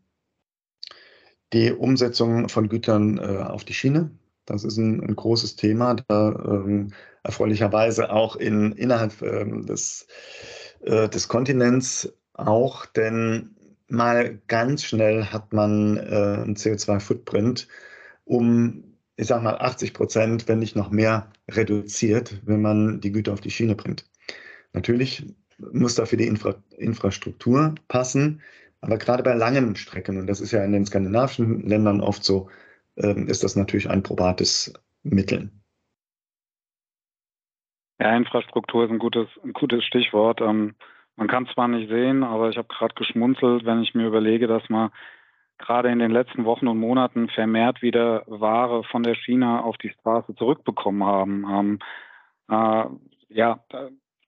die Umsetzung von Gütern äh, auf die Schiene. Das ist ein, ein großes Thema, da ähm, erfreulicherweise auch in, innerhalb ähm, des, äh, des Kontinents auch, denn mal ganz schnell hat man äh, einen CO2-Footprint um ich sage mal, 80 Prozent, wenn nicht noch mehr, reduziert, wenn man die Güter auf die Schiene bringt. Natürlich muss dafür die Infra Infrastruktur passen, aber gerade bei langen Strecken, und das ist ja in den skandinavischen Ländern oft so, ist das natürlich ein probates Mittel. Ja, Infrastruktur ist ein gutes, ein gutes Stichwort. Ähm, man kann zwar nicht sehen, aber ich habe gerade geschmunzelt, wenn ich mir überlege, dass man gerade in den letzten Wochen und Monaten vermehrt wieder Ware von der China auf die Straße zurückbekommen haben. Ähm, äh, ja,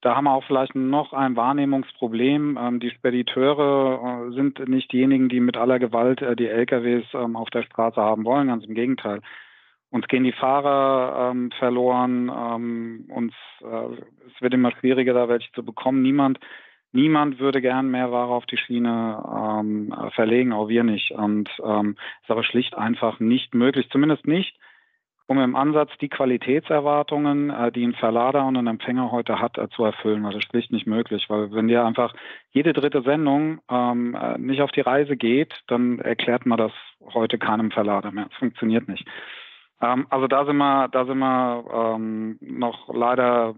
da, haben wir auch vielleicht noch ein Wahrnehmungsproblem. Ähm, die Spediteure äh, sind nicht diejenigen, die mit aller Gewalt äh, die LKWs ähm, auf der Straße haben wollen, ganz im Gegenteil. Uns gehen die Fahrer ähm, verloren, uns, äh, es wird immer schwieriger, da welche zu bekommen. Niemand Niemand würde gern mehr Ware auf die Schiene verlegen, auch wir nicht. Und ähm, ist aber schlicht einfach nicht möglich, zumindest nicht, um im Ansatz die Qualitätserwartungen, äh, die ein Verlader und ein Empfänger heute hat, äh, zu erfüllen. Das ist schlicht nicht möglich, weil wenn dir einfach jede dritte Sendung ähm, äh, nicht auf die Reise geht, dann erklärt man das heute keinem Verlader mehr. Es funktioniert nicht. Ähm, also da sind wir, da sind wir ähm, noch leider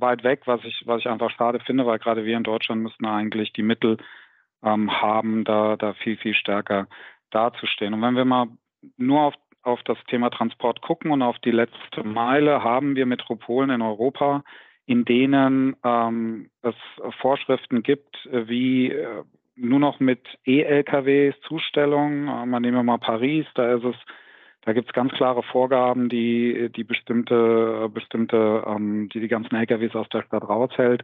weit weg, was ich, was ich einfach schade finde, weil gerade wir in Deutschland müssen eigentlich die Mittel ähm, haben, da, da viel, viel stärker dazustehen. Und wenn wir mal nur auf, auf das Thema Transport gucken und auf die letzte Meile, haben wir Metropolen in Europa, in denen ähm, es Vorschriften gibt, wie äh, nur noch mit E-LKWs Zustellung. Äh, man nehme mal Paris, da ist es da gibt es ganz klare Vorgaben, die die bestimmte, bestimmte, ähm, die die ganzen LKWs aus der Stadt raushält.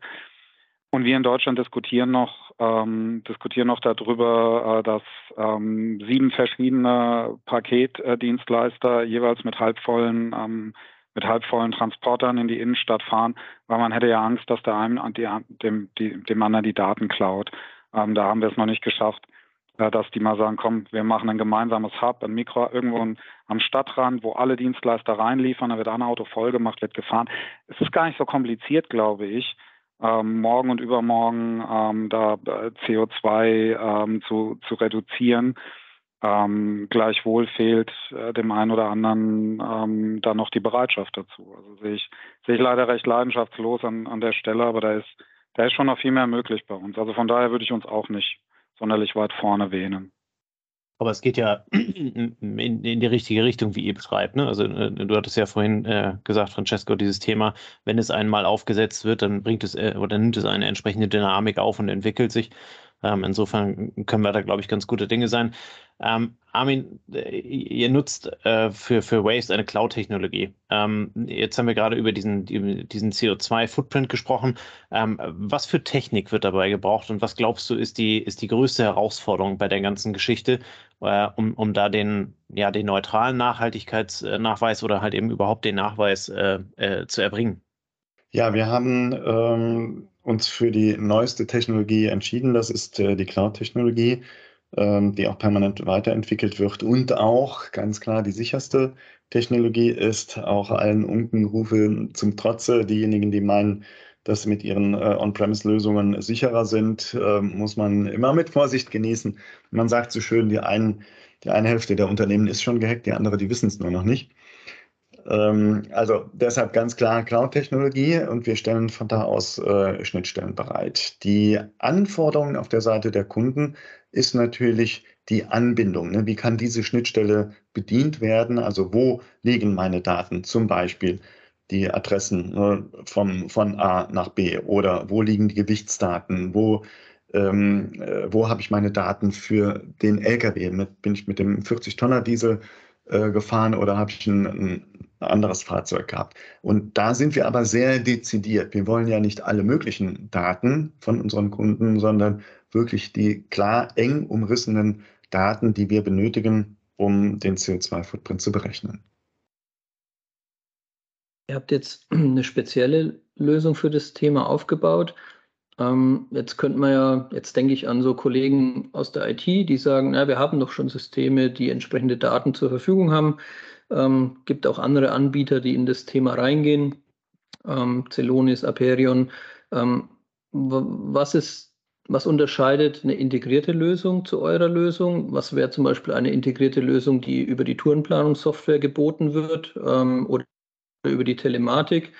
Und wir in Deutschland diskutieren noch, ähm, diskutieren noch darüber, äh, dass ähm, sieben verschiedene Paketdienstleister jeweils mit halbvollen, ähm, mit halbvollen Transportern in die Innenstadt fahren, weil man hätte ja Angst, dass der einen die, dem, die, dem anderen die Daten klaut. Ähm, da haben wir es noch nicht geschafft dass die mal sagen, komm, wir machen ein gemeinsames Hub, ein Mikro irgendwo am Stadtrand, wo alle Dienstleister reinliefern, da wird ein Auto voll gemacht, wird gefahren. Es ist gar nicht so kompliziert, glaube ich, ähm, morgen und übermorgen ähm, da äh, CO2 ähm, zu, zu reduzieren. Ähm, gleichwohl fehlt äh, dem einen oder anderen ähm, da noch die Bereitschaft dazu. Also sehe ich, sehe ich leider recht leidenschaftslos an, an der Stelle, aber da ist, da ist schon noch viel mehr möglich bei uns. Also von daher würde ich uns auch nicht sonderlich weit vorne wähnen. Aber es geht ja in, in, die richtige Richtung, wie ihr beschreibt. Ne? Also äh, du hattest ja vorhin äh, gesagt, Francesco, dieses Thema, wenn es einmal aufgesetzt wird, dann bringt es äh, oder nimmt es eine entsprechende Dynamik auf und entwickelt sich. Ähm, insofern können wir da, glaube ich, ganz gute Dinge sein. Ähm, Armin, äh, ihr nutzt äh, für, für Waste eine Cloud-Technologie. Ähm, jetzt haben wir gerade über diesen, diesen CO2-Footprint gesprochen. Ähm, was für Technik wird dabei gebraucht und was glaubst du, ist die, ist die größte Herausforderung bei der ganzen Geschichte, äh, um, um da den, ja, den neutralen Nachhaltigkeitsnachweis oder halt eben überhaupt den Nachweis äh, äh, zu erbringen? Ja, wir haben ähm, uns für die neueste Technologie entschieden. Das ist äh, die Cloud-Technologie, ähm, die auch permanent weiterentwickelt wird und auch ganz klar die sicherste Technologie ist, auch allen Unkenrufe zum Trotze. Diejenigen, die meinen, dass sie mit ihren äh, On-Premise-Lösungen sicherer sind, äh, muss man immer mit Vorsicht genießen. Man sagt so schön, die, einen, die eine Hälfte der Unternehmen ist schon gehackt, die andere, die wissen es nur noch nicht. Ähm, also deshalb ganz klar Cloud-Technologie und wir stellen von da aus äh, Schnittstellen bereit. Die Anforderungen auf der Seite der Kunden ist natürlich die Anbindung. Ne? Wie kann diese Schnittstelle bedient werden? Also wo liegen meine Daten? Zum Beispiel die Adressen ne, vom, von A nach B oder wo liegen die Gewichtsdaten? Wo ähm, äh, wo habe ich meine Daten für den LKW? Mit, bin ich mit dem 40-Tonner-Diesel äh, gefahren oder habe ich ein, ein, anderes Fahrzeug gehabt. Und da sind wir aber sehr dezidiert. Wir wollen ja nicht alle möglichen Daten von unseren Kunden, sondern wirklich die klar eng umrissenen Daten, die wir benötigen, um den CO2-Footprint zu berechnen. Ihr habt jetzt eine spezielle Lösung für das Thema aufgebaut. Ähm, jetzt könnte man ja, jetzt denke ich an so Kollegen aus der IT, die sagen, na, wir haben doch schon Systeme, die entsprechende Daten zur Verfügung haben. Ähm, gibt auch andere Anbieter, die in das Thema reingehen. Ähm, Celonis, Aperion. Ähm, was ist, was unterscheidet eine integrierte Lösung zu eurer Lösung? Was wäre zum Beispiel eine integrierte Lösung, die über die Tourenplanungssoftware geboten wird ähm, oder über die Telematik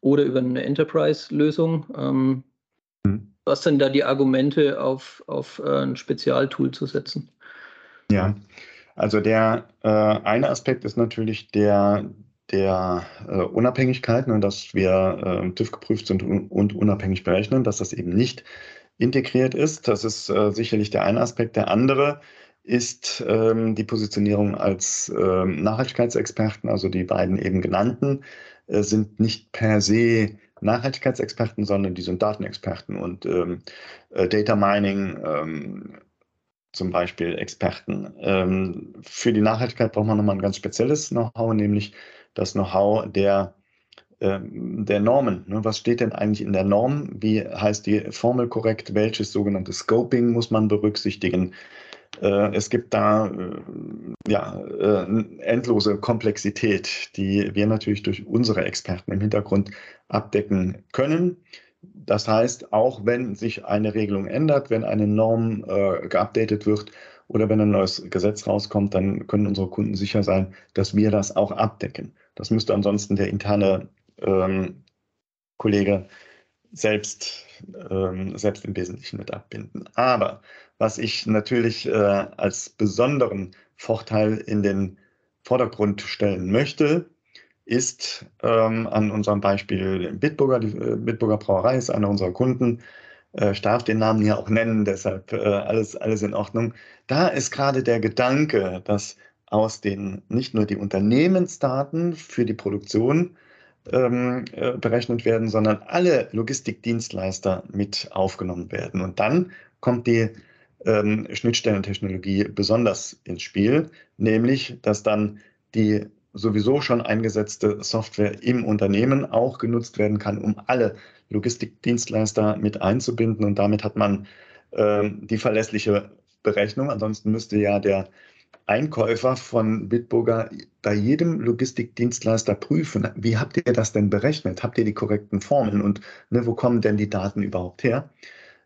oder über eine Enterprise-Lösung? Hm. Was sind da die Argumente, auf, auf äh, ein Spezialtool zu setzen? Ja, also der äh, eine Aspekt ist natürlich der, der äh, Unabhängigkeit, ne, dass wir äh, TÜV geprüft sind und, und, unabhängig berechnen, dass das eben nicht integriert ist. Das ist äh, sicherlich der eine Aspekt. Der andere ist ähm, die Positionierung als ähm, Nachhaltigkeitsexperten, also die beiden eben genannten, äh, sind nicht per se Nachhaltigkeitsexperten, sondern die sind Datenexperten und ähm, äh, Data Mining ähm, zum Beispiel Experten. Ähm, für die Nachhaltigkeit braucht man nochmal ein ganz spezielles Know-how, nämlich das Know-how der, ähm, der Normen. Ne? Was steht denn eigentlich in der Norm? Wie heißt die Formel korrekt? Welches sogenannte Scoping muss man berücksichtigen? Äh, es gibt da äh, ja, äh, endlose Komplexität, die wir natürlich durch unsere Experten im Hintergrund abdecken können. Das heißt, auch wenn sich eine Regelung ändert, wenn eine Norm äh, geupdatet wird oder wenn ein neues Gesetz rauskommt, dann können unsere Kunden sicher sein, dass wir das auch abdecken. Das müsste ansonsten der interne ähm, Kollege selbst, ähm, selbst im Wesentlichen mit abbinden. Aber was ich natürlich äh, als besonderen Vorteil in den Vordergrund stellen möchte, ist ähm, an unserem Beispiel Bitburger, die äh, Bitburger Brauerei ist einer unserer Kunden. Äh, ich darf den Namen hier auch nennen, deshalb äh, alles, alles in Ordnung. Da ist gerade der Gedanke, dass aus den nicht nur die Unternehmensdaten für die Produktion ähm, äh, berechnet werden, sondern alle Logistikdienstleister mit aufgenommen werden. Und dann kommt die ähm, Schnittstellentechnologie besonders ins Spiel, nämlich dass dann die sowieso schon eingesetzte Software im Unternehmen auch genutzt werden kann, um alle Logistikdienstleister mit einzubinden. Und damit hat man äh, die verlässliche Berechnung. Ansonsten müsste ja der Einkäufer von Bitburger bei jedem Logistikdienstleister prüfen, wie habt ihr das denn berechnet? Habt ihr die korrekten Formeln und ne, wo kommen denn die Daten überhaupt her?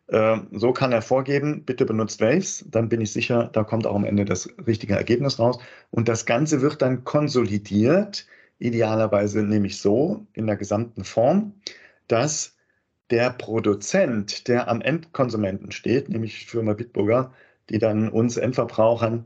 Äh, so kann er vorgeben, bitte benutzt Waves, dann bin ich sicher, da kommt auch am Ende das richtige Ergebnis raus. Und das Ganze wird dann konsolidiert, idealerweise nämlich so in der gesamten Form, dass der Produzent, der am Endkonsumenten steht, nämlich Firma Bitburger, die dann uns Endverbrauchern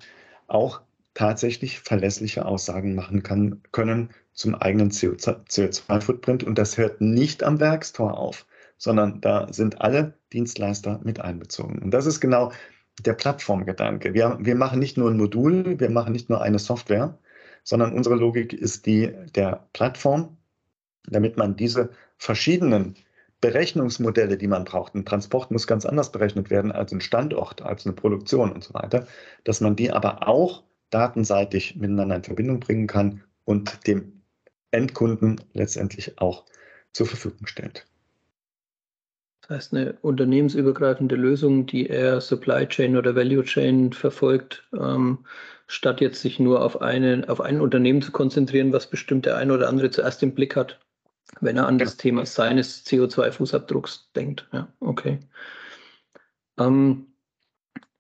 auch tatsächlich verlässliche Aussagen machen kann, können zum eigenen CO2-Footprint. Und das hört nicht am Werkstor auf sondern da sind alle Dienstleister mit einbezogen. Und das ist genau der Plattformgedanke. Wir, wir machen nicht nur ein Modul, wir machen nicht nur eine Software, sondern unsere Logik ist die der Plattform, damit man diese verschiedenen Berechnungsmodelle, die man braucht, ein Transport muss ganz anders berechnet werden als ein Standort, als eine Produktion und so weiter, dass man die aber auch datenseitig miteinander in Verbindung bringen kann und dem Endkunden letztendlich auch zur Verfügung stellt. Das heißt, eine unternehmensübergreifende Lösung, die eher Supply Chain oder Value Chain verfolgt, ähm, statt jetzt sich nur auf, eine, auf ein Unternehmen zu konzentrieren, was bestimmt der eine oder andere zuerst im Blick hat, wenn er an das Thema seines CO2-Fußabdrucks denkt. Ja, okay. Ähm,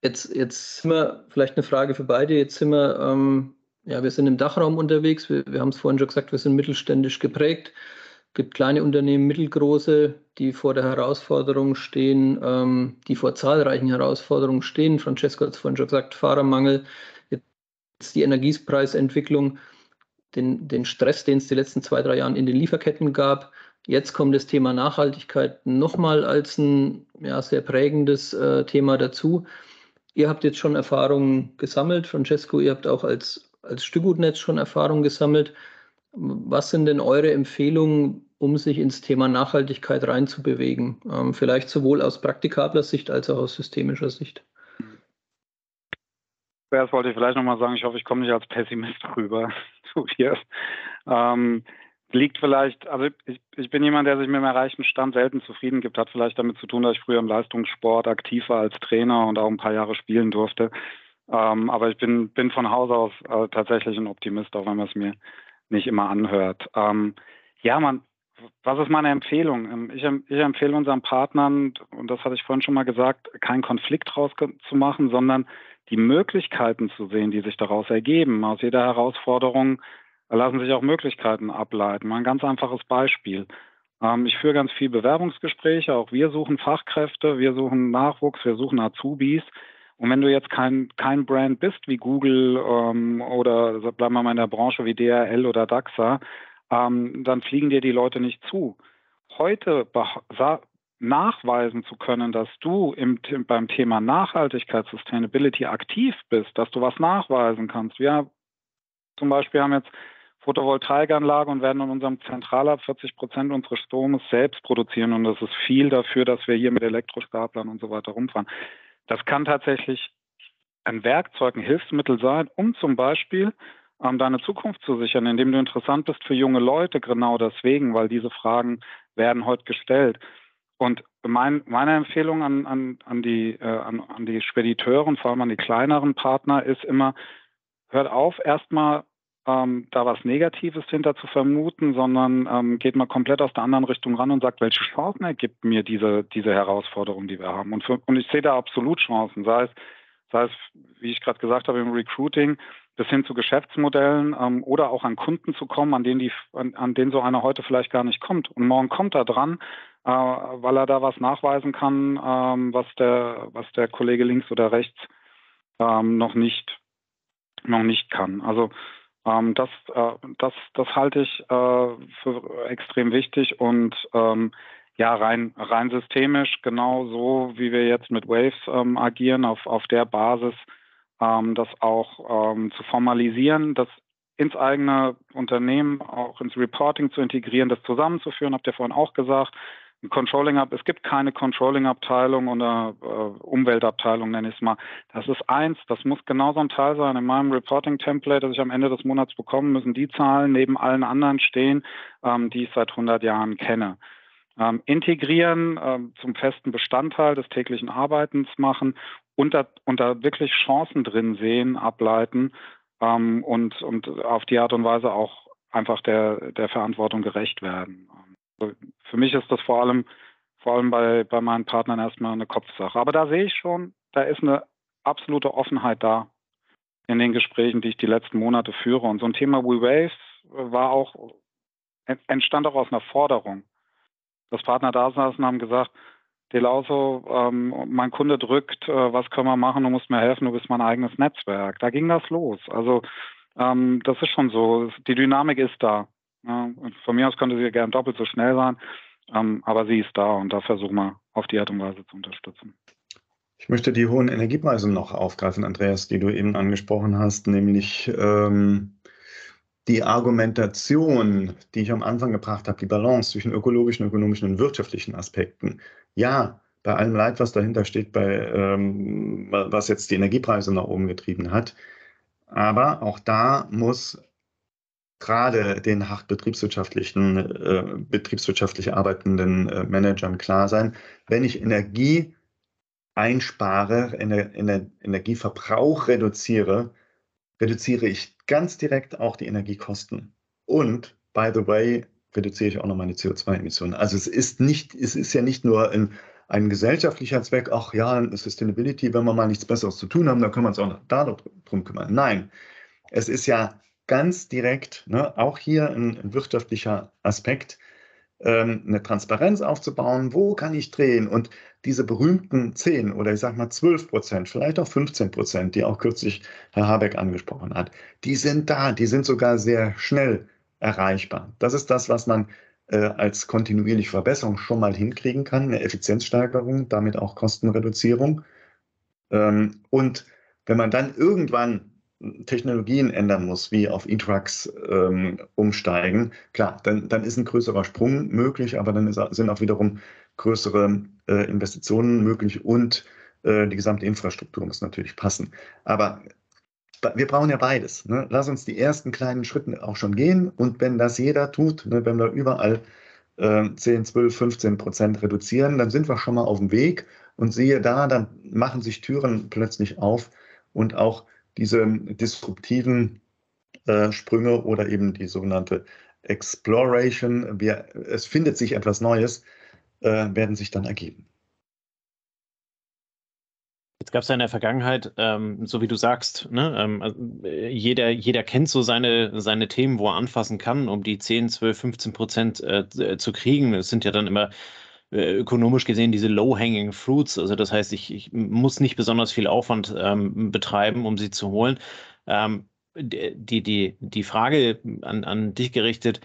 jetzt, jetzt sind wir, vielleicht eine Frage für beide, jetzt sind wir, ähm, ja, wir sind im Dachraum unterwegs, wir, wir haben es vorhin schon gesagt, wir sind mittelständisch geprägt gibt kleine Unternehmen, mittelgroße, die vor der Herausforderung stehen, ähm, die vor zahlreichen Herausforderungen stehen. Francesco hat es vorhin schon gesagt, Fahrermangel, jetzt die Energiepreisentwicklung, den, den Stress, den es die letzten zwei, drei Jahre in den Lieferketten gab. Jetzt kommt das Thema Nachhaltigkeit nochmal als ein ja, sehr prägendes äh, Thema dazu. Ihr habt jetzt schon Erfahrungen gesammelt, Francesco, ihr habt auch als als Stückgutnetz schon Erfahrung gesammelt. Was sind denn eure Empfehlungen, um sich ins Thema Nachhaltigkeit reinzubewegen? Ähm, vielleicht sowohl aus praktikabler Sicht als auch aus systemischer Sicht. Zuerst wollte ich vielleicht nochmal sagen, ich hoffe, ich komme nicht als Pessimist rüber dir. Ähm, liegt vielleicht, also ich, ich bin jemand, der sich mit dem erreichten Stand selten zufrieden gibt, hat vielleicht damit zu tun, dass ich früher im Leistungssport aktiv war als Trainer und auch ein paar Jahre spielen durfte. Ähm, aber ich bin, bin von Haus aus äh, tatsächlich ein Optimist, auch wenn man es mir nicht immer anhört. Ähm, ja, man, was ist meine Empfehlung? Ähm, ich, ich, empfehle unseren Partnern, und das hatte ich vorhin schon mal gesagt, keinen Konflikt draus zu machen, sondern die Möglichkeiten zu sehen, die sich daraus ergeben. Aus jeder Herausforderung lassen sich auch Möglichkeiten ableiten. Mal ein ganz einfaches Beispiel. Ähm, ich führe ganz viel Bewerbungsgespräche, auch wir suchen Fachkräfte, wir suchen Nachwuchs, wir suchen Azubis. Und wenn du jetzt kein, kein Brand bist wie Google ähm, oder bleiben wir mal in der Branche wie DRL oder DAXA, ähm, dann fliegen dir die Leute nicht zu. Heute nachweisen zu können, dass du im, beim Thema Nachhaltigkeit, Sustainability aktiv bist, dass du was nachweisen kannst. Wir zum Beispiel haben jetzt Photovoltaikanlage und werden in unserem Zentralab 40 Prozent unseres Stromes selbst produzieren. Und das ist viel dafür, dass wir hier mit Elektrostaplern und so weiter rumfahren. Das kann tatsächlich ein Werkzeug, ein Hilfsmittel sein, um zum Beispiel ähm, deine Zukunft zu sichern, indem du interessant bist für junge Leute, genau deswegen, weil diese Fragen werden heute gestellt. Und mein, meine Empfehlung an, an, an, die, äh, an, an die Spediteure und vor allem an die kleineren Partner ist immer, hört auf, erstmal ähm, da was Negatives hinter zu vermuten, sondern ähm, geht mal komplett aus der anderen Richtung ran und sagt, welche Chancen ergibt mir diese, diese Herausforderung, die wir haben. Und, für, und ich sehe da absolut Chancen, sei es, sei es, wie ich gerade gesagt habe, im Recruiting, bis hin zu Geschäftsmodellen ähm, oder auch an Kunden zu kommen, an denen, die, an, an denen so einer heute vielleicht gar nicht kommt. Und morgen kommt er dran, äh, weil er da was nachweisen kann, ähm, was, der, was der Kollege links oder rechts ähm, noch nicht noch nicht kann. Also ähm, das, äh, das, das halte ich äh, für extrem wichtig und ähm, ja, rein, rein systemisch, genau so wie wir jetzt mit Waves ähm, agieren, auf, auf der Basis ähm, das auch zu formalisieren, das ins eigene Unternehmen, auch ins Reporting zu integrieren, das zusammenzuführen, habt ihr vorhin auch gesagt, Controlling Up, es gibt keine Controlling-Abteilung oder äh, Umweltabteilung, nenne ich es mal. Das ist eins, das muss genauso ein Teil sein. In meinem Reporting-Template, das ich am Ende des Monats bekomme, müssen die Zahlen neben allen anderen stehen, ähm, die ich seit 100 Jahren kenne. Ähm, integrieren, ähm, zum festen Bestandteil des täglichen Arbeitens machen und da, und da wirklich Chancen drin sehen, ableiten ähm, und, und auf die Art und Weise auch einfach der, der Verantwortung gerecht werden. Also für mich ist das vor allem, vor allem bei, bei meinen Partnern erstmal eine Kopfsache. Aber da sehe ich schon, da ist eine absolute Offenheit da in den Gesprächen, die ich die letzten Monate führe. Und so ein Thema WeWaves war auch, entstand auch aus einer Forderung. Das Partner da saßen und haben gesagt, Delauso, ähm, mein Kunde drückt, äh, was können wir machen, du musst mir helfen, du bist mein eigenes Netzwerk. Da ging das los. Also ähm, das ist schon so, die Dynamik ist da. Ja, von mir aus könnte sie gern doppelt so schnell sein, ähm, aber sie ist da und da versuchen wir auf die Art und Weise zu unterstützen. Ich möchte die hohen Energiepreise noch aufgreifen, Andreas, die du eben angesprochen hast, nämlich ähm, die Argumentation, die ich am Anfang gebracht habe, die Balance zwischen ökologischen, ökonomischen und wirtschaftlichen Aspekten. Ja, bei allem Leid, was dahinter steht, bei, ähm, was jetzt die Energiepreise nach oben getrieben hat. Aber auch da muss gerade den hart betriebswirtschaftlichen, äh, betriebswirtschaftlich arbeitenden äh, Managern klar sein, wenn ich Energie einspare, Ener Ener Energieverbrauch reduziere, reduziere ich ganz direkt auch die Energiekosten. Und, by the way, reduziere ich auch noch meine CO2-Emissionen. Also es ist nicht, es ist ja nicht nur ein, ein gesellschaftlicher Zweck, ach ja, Sustainability, wenn wir mal nichts Besseres zu tun haben, dann können wir uns auch noch darum kümmern. Nein, es ist ja ganz direkt, ne, auch hier ein, ein wirtschaftlicher Aspekt, ähm, eine Transparenz aufzubauen, wo kann ich drehen und diese berühmten 10 oder ich sage mal 12 Prozent, vielleicht auch 15 Prozent, die auch kürzlich Herr Habeck angesprochen hat, die sind da, die sind sogar sehr schnell erreichbar. Das ist das, was man äh, als kontinuierliche Verbesserung schon mal hinkriegen kann, eine Effizienzsteigerung, damit auch Kostenreduzierung. Ähm, und wenn man dann irgendwann Technologien ändern muss, wie auf E-Trucks ähm, umsteigen, klar, dann, dann ist ein größerer Sprung möglich, aber dann ist, sind auch wiederum größere äh, Investitionen möglich und äh, die gesamte Infrastruktur muss natürlich passen. Aber wir brauchen ja beides. Ne? Lass uns die ersten kleinen Schritte auch schon gehen und wenn das jeder tut, ne, wenn wir überall äh, 10, 12, 15 Prozent reduzieren, dann sind wir schon mal auf dem Weg und siehe da, dann machen sich Türen plötzlich auf und auch diese disruptiven äh, Sprünge oder eben die sogenannte Exploration, wir, es findet sich etwas Neues, äh, werden sich dann ergeben. Jetzt gab es ja in der Vergangenheit, ähm, so wie du sagst, ne, ähm, also, äh, jeder, jeder kennt so seine, seine Themen, wo er anfassen kann, um die 10, 12, 15 Prozent äh, zu kriegen. Es sind ja dann immer äh, ökonomisch gesehen diese low-hanging fruits. Also das heißt, ich, ich, muss nicht besonders viel Aufwand ähm, betreiben, um sie zu holen. Ähm, die, die, die Frage an, an dich gerichtet,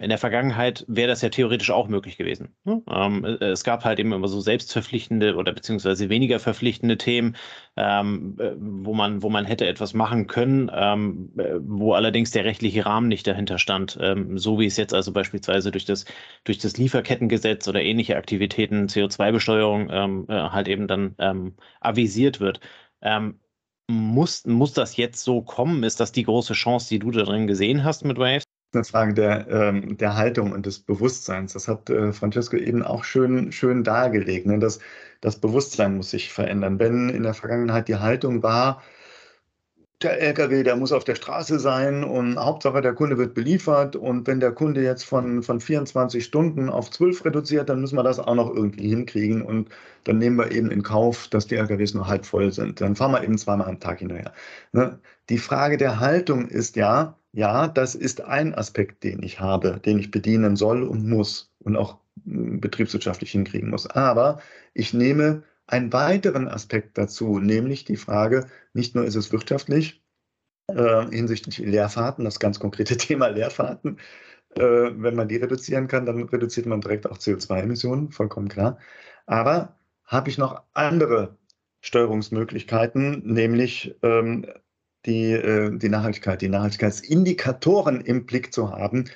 in der Vergangenheit wäre das ja theoretisch auch möglich gewesen. Ne? Ähm, äh, es gab halt eben immer so selbstverpflichtende oder beziehungsweise weniger verpflichtende Themen, ähm, äh, wo, man, wo man hätte etwas machen können, ähm, äh, wo allerdings der rechtliche Rahmen nicht dahinter stand. Ähm, so wie es jetzt also beispielsweise durch das, durch das Lieferkettengesetz oder ähnliche Aktivitäten, CO2-Besteuerung ähm, äh, halt eben dann avisiert wird. muss, muss das jetzt so kommen? Ist das die große Chance, die du darin gesehen hast mit Waves? Eine Frage der, ähm, der Haltung und des Bewusstseins. Das hat äh, Francesco eben auch schön, schön dargelegt. Ne? Das, das Bewusstsein muss sich verändern. Wenn in der Vergangenheit die Haltung war, der LKW, der muss auf der Straße sein und Hauptsache der Kunde wird beliefert und wenn der Kunde jetzt von, von 24 Stunden auf 12 reduziert, dann müssen wir das auch noch irgendwie hinkriegen und dann nehmen wir eben in Kauf, dass die LKWs nur halb voll sind. Dann fahren wir eben zweimal am Tag hinterher. Ne? Die Frage der Haltung ist ja, ja, das ist ein Aspekt, den ich habe, den ich bedienen soll und muss und auch hm, betriebswirtschaftlich hinkriegen muss. Aber ich nehme einen weiteren Aspekt dazu, nämlich die Frage, nicht nur ist es wirtschaftlich äh, hinsichtlich Leerfahrten, das ganz konkrete Thema Leerfahrten, äh, wenn man die reduzieren kann, dann reduziert man direkt auch CO2-Emissionen, vollkommen klar. Aber habe ich noch andere Steuerungsmöglichkeiten, nämlich ähm, die, äh, die Nachhaltigkeit, die Nachhaltigkeitsindikatoren im Blick zu haben.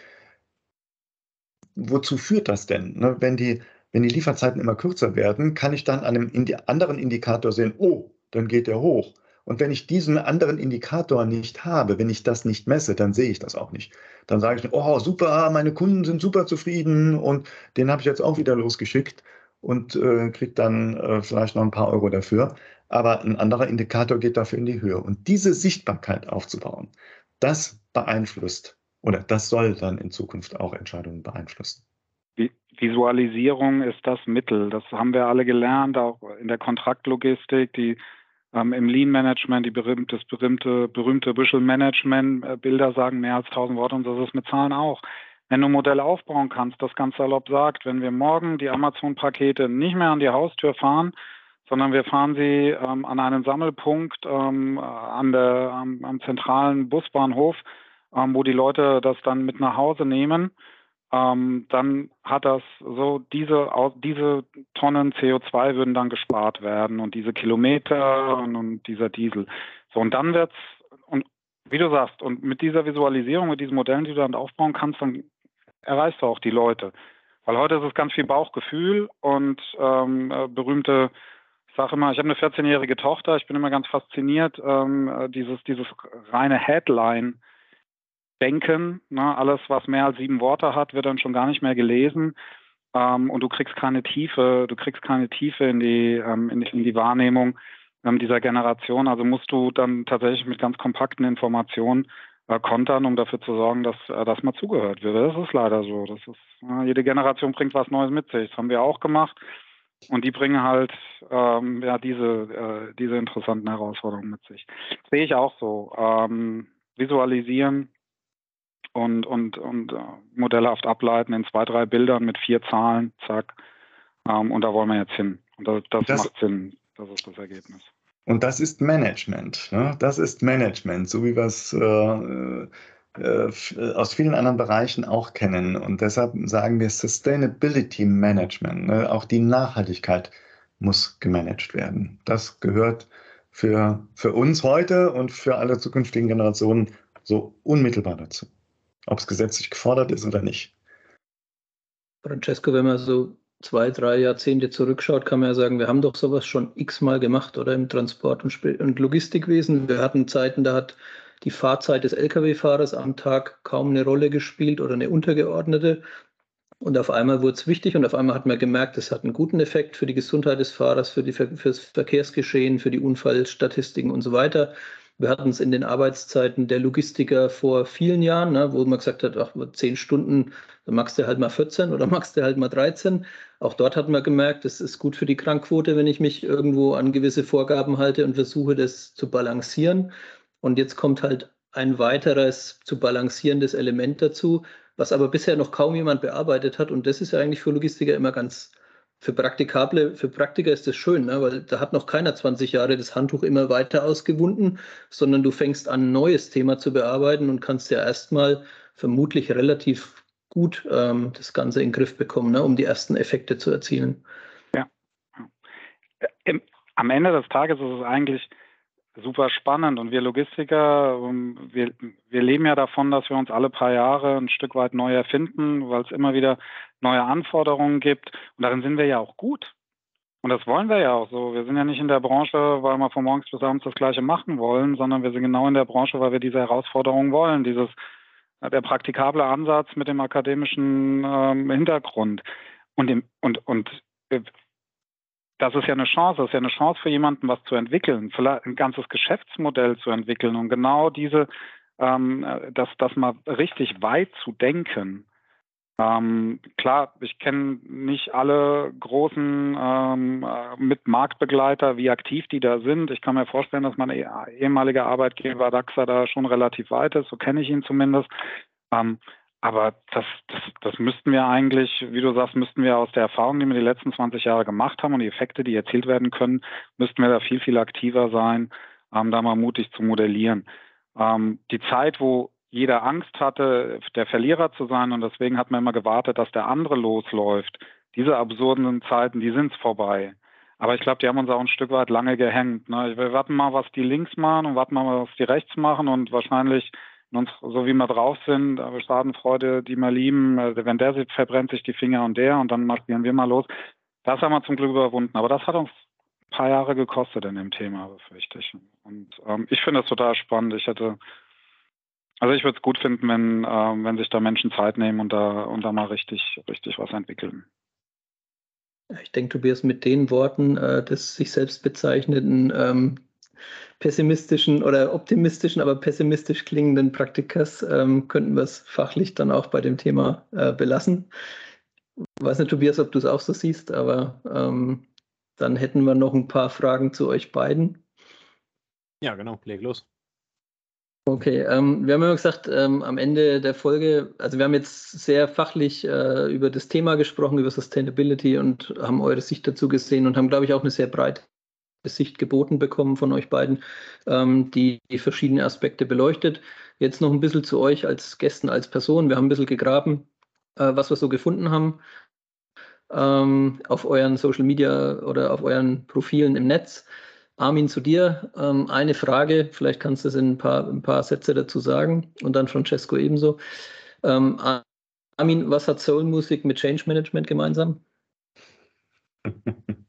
Wozu führt das denn? Ne? Wenn, die, wenn die Lieferzeiten immer kürzer werden, kann ich dann an einem anderen Indikator sehen, oh, dann geht der hoch. Und wenn ich diesen anderen Indikator nicht habe, wenn ich das nicht messe, dann sehe ich das auch nicht. Dann sage ich, oh, super, meine Kunden sind super zufrieden und den habe ich jetzt auch wieder losgeschickt und äh, kriege dann äh, vielleicht noch ein paar Euro dafür aber ein anderer Indikator geht dafür in die Höhe. Und diese Sichtbarkeit aufzubauen, das beeinflusst oder das soll dann in Zukunft auch Entscheidungen beeinflussen. Visualisierung ist das Mittel. Das haben wir alle gelernt, auch in der Kontraktlogistik, die ähm, im Lean Management, die berühmte, das berühmte, berühmte Visual Management, äh, Bilder sagen mehr als tausend Worte und das ist mit Zahlen auch. Wenn du Modelle aufbauen kannst, das ganz salopp sagt, wenn wir morgen die Amazon-Pakete nicht mehr an die Haustür fahren, sondern wir fahren sie ähm, an einen Sammelpunkt ähm, an der, am, am zentralen Busbahnhof, ähm, wo die Leute das dann mit nach Hause nehmen. Ähm, dann hat das so, diese, diese Tonnen CO2 würden dann gespart werden und diese Kilometer und, und dieser Diesel. So, und dann wird's, und wie du sagst, und mit dieser Visualisierung, mit diesen Modellen, die du dann aufbauen kannst, dann erreichst du auch die Leute. Weil heute ist es ganz viel Bauchgefühl und ähm, äh, berühmte sage immer, ich habe eine 14-jährige Tochter, ich bin immer ganz fasziniert, ähm, äh, dieses, dieses reine Headline. Denken, ne? alles, was mehr als sieben Worte hat, wird dann schon gar nicht mehr gelesen. Ähm, und du kriegst keine Tiefe, du kriegst keine Tiefe in die, ähm, in, in, die Wahrnehmung ähm, dieser Generation. Also musst du dann tatsächlich mit ganz kompakten Informationen äh, kontern, um dafür zu sorgen, dass, äh, dass mal zugehört wird. Das ist leider so. Das ist, äh, jede Generation bringt was Neues mit sich. Das haben wir auch gemacht. Und die bringen halt ähm, ja diese, äh, diese interessanten Herausforderungen mit sich. Das sehe ich auch so. Ähm, visualisieren und, und, und äh, modellehaft ableiten in zwei, drei Bildern mit vier Zahlen, zack. Ähm, und da wollen wir jetzt hin. Und das, das, das macht Sinn. Das ist das Ergebnis. Und das ist Management. Ne? Das ist Management, so wie wir es äh, aus vielen anderen Bereichen auch kennen. Und deshalb sagen wir Sustainability Management. Ne? Auch die Nachhaltigkeit muss gemanagt werden. Das gehört für, für uns heute und für alle zukünftigen Generationen so unmittelbar dazu? Ob es gesetzlich gefordert ist oder nicht. Francesco, wenn man so zwei, drei Jahrzehnte zurückschaut, kann man ja sagen, wir haben doch sowas schon x-mal gemacht, oder im Transport- und Logistikwesen. Wir hatten Zeiten, da hat die Fahrzeit des Lkw-Fahrers am Tag kaum eine Rolle gespielt oder eine untergeordnete. Und auf einmal wurde es wichtig und auf einmal hat man gemerkt, es hat einen guten Effekt für die Gesundheit des Fahrers, für, die, für das Verkehrsgeschehen, für die Unfallstatistiken und so weiter. Wir hatten es in den Arbeitszeiten der Logistiker vor vielen Jahren, ne, wo man gesagt hat, ach, zehn Stunden, dann machst du halt mal 14 oder machst du halt mal 13. Auch dort hat man gemerkt, es ist gut für die Krankquote, wenn ich mich irgendwo an gewisse Vorgaben halte und versuche, das zu balancieren. Und jetzt kommt halt ein weiteres zu balancierendes Element dazu, was aber bisher noch kaum jemand bearbeitet hat. Und das ist ja eigentlich für Logistiker immer ganz, für Praktikable, für Praktiker ist das schön, ne? weil da hat noch keiner 20 Jahre das Handtuch immer weiter ausgewunden, sondern du fängst an, ein neues Thema zu bearbeiten und kannst ja erstmal vermutlich relativ gut ähm, das Ganze in den Griff bekommen, ne? um die ersten Effekte zu erzielen. Ja. Am Ende des Tages ist es eigentlich super spannend. Und wir Logistiker, ähm, wir, wir leben ja davon, dass wir uns alle paar Jahre ein Stück weit neu erfinden, weil es immer wieder neue Anforderungen gibt. Und darin sind wir ja auch gut. Und das wollen wir ja auch so. Wir sind ja nicht in der Branche, weil wir von morgens bis abends das Gleiche machen wollen, sondern wir sind genau in der Branche, weil wir diese Herausforderungen wollen. Dieses, der praktikable Ansatz mit dem akademischen ähm, Hintergrund. Und, im, und, und äh, das ist ja eine Chance, das ist ja eine Chance für jemanden, was zu entwickeln, vielleicht ein ganzes Geschäftsmodell zu entwickeln und genau diese, ähm, das, das mal richtig weit zu denken. Ähm, klar, ich kenne nicht alle großen ähm, äh, mit Marktbegleiter, wie aktiv die da sind. Ich kann mir vorstellen, dass mein ehemaliger Arbeitgeber DAXA da schon relativ weit ist, so kenne ich ihn zumindest. Ähm, aber das, das, das müssten wir eigentlich, wie du sagst, müssten wir aus der Erfahrung, die wir die letzten 20 Jahre gemacht haben und die Effekte, die erzielt werden können, müssten wir da viel, viel aktiver sein, ähm, da mal mutig zu modellieren. Ähm, die Zeit, wo jeder Angst hatte, der Verlierer zu sein und deswegen hat man immer gewartet, dass der andere losläuft. Diese absurden Zeiten, die sind vorbei. Aber ich glaube, die haben uns auch ein Stück weit lange gehängt. Ne? Wir warten mal, was die links machen und warten mal, was die rechts machen und wahrscheinlich uns, so wie wir drauf sind, aber Schadenfreude, die wir lieben, äh, wenn der sieht, verbrennt sich die Finger und der und dann marschieren wir mal los. Das haben wir zum Glück überwunden. Aber das hat uns ein paar Jahre gekostet in dem Thema, befürchte ich. Und ähm, ich finde das total spannend. Ich hätte, also ich würde es gut finden, wenn, ähm, wenn sich da Menschen Zeit nehmen und da, und da mal richtig, richtig was entwickeln. Ich denke, Tobias, mit den Worten äh, des sich selbst bezeichneten ähm, pessimistischen oder optimistischen, aber pessimistisch klingenden Praktikers ähm, könnten wir es fachlich dann auch bei dem Thema äh, belassen. Ich weiß nicht, Tobias, ob du es auch so siehst, aber ähm, dann hätten wir noch ein paar Fragen zu euch beiden. Ja, genau, leg los. Okay, ähm, wir haben immer gesagt, ähm, am Ende der Folge, also wir haben jetzt sehr fachlich äh, über das Thema gesprochen, über Sustainability und haben eure Sicht dazu gesehen und haben, glaube ich, auch eine sehr breite Sicht geboten bekommen von euch beiden, ähm, die, die verschiedene Aspekte beleuchtet. Jetzt noch ein bisschen zu euch als Gästen, als Person. Wir haben ein bisschen gegraben, äh, was wir so gefunden haben ähm, auf euren Social Media oder auf euren Profilen im Netz. Armin, zu dir ähm, eine Frage, vielleicht kannst du es in ein paar, ein paar Sätze dazu sagen und dann Francesco ebenso. Ähm, Armin, was hat Soul Music mit Change Management gemeinsam?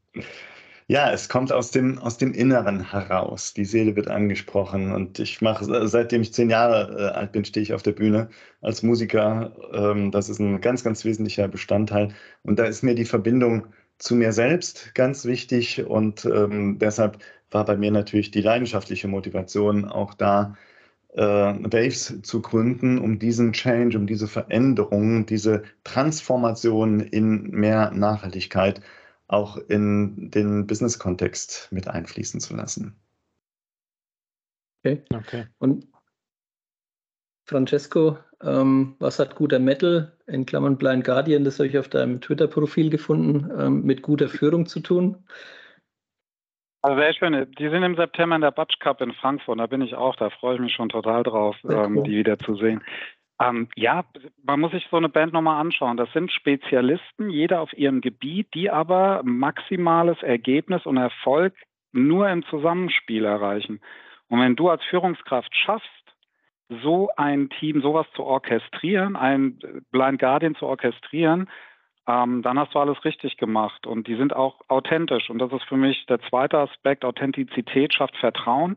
Ja, es kommt aus dem, aus dem Inneren heraus. Die Seele wird angesprochen. Und ich mache, seitdem ich zehn Jahre äh, alt bin, stehe ich auf der Bühne als Musiker. Ähm, das ist ein ganz, ganz wesentlicher Bestandteil. Und da ist mir die Verbindung zu mir selbst ganz wichtig. Und ähm, deshalb war bei mir natürlich die leidenschaftliche Motivation auch da, äh, Waves zu gründen, um diesen Change, um diese Veränderung, diese Transformation in mehr Nachhaltigkeit auch in den Business-Kontext mit einfließen zu lassen. Okay. okay. Und Francesco, ähm, was hat guter Metal, in Klammern Blind Guardian, das habe ich auf deinem Twitter-Profil gefunden, ähm, mit guter Führung zu tun? Also sehr schön. Die sind im September in der Batsch Cup in Frankfurt. Da bin ich auch. Da freue ich mich schon total drauf, ähm, die wieder zu sehen. Ähm, ja, man muss sich so eine Band nochmal anschauen. Das sind Spezialisten, jeder auf ihrem Gebiet, die aber maximales Ergebnis und Erfolg nur im Zusammenspiel erreichen. Und wenn du als Führungskraft schaffst, so ein Team, sowas zu orchestrieren, ein Blind Guardian zu orchestrieren, ähm, dann hast du alles richtig gemacht. Und die sind auch authentisch. Und das ist für mich der zweite Aspekt. Authentizität schafft Vertrauen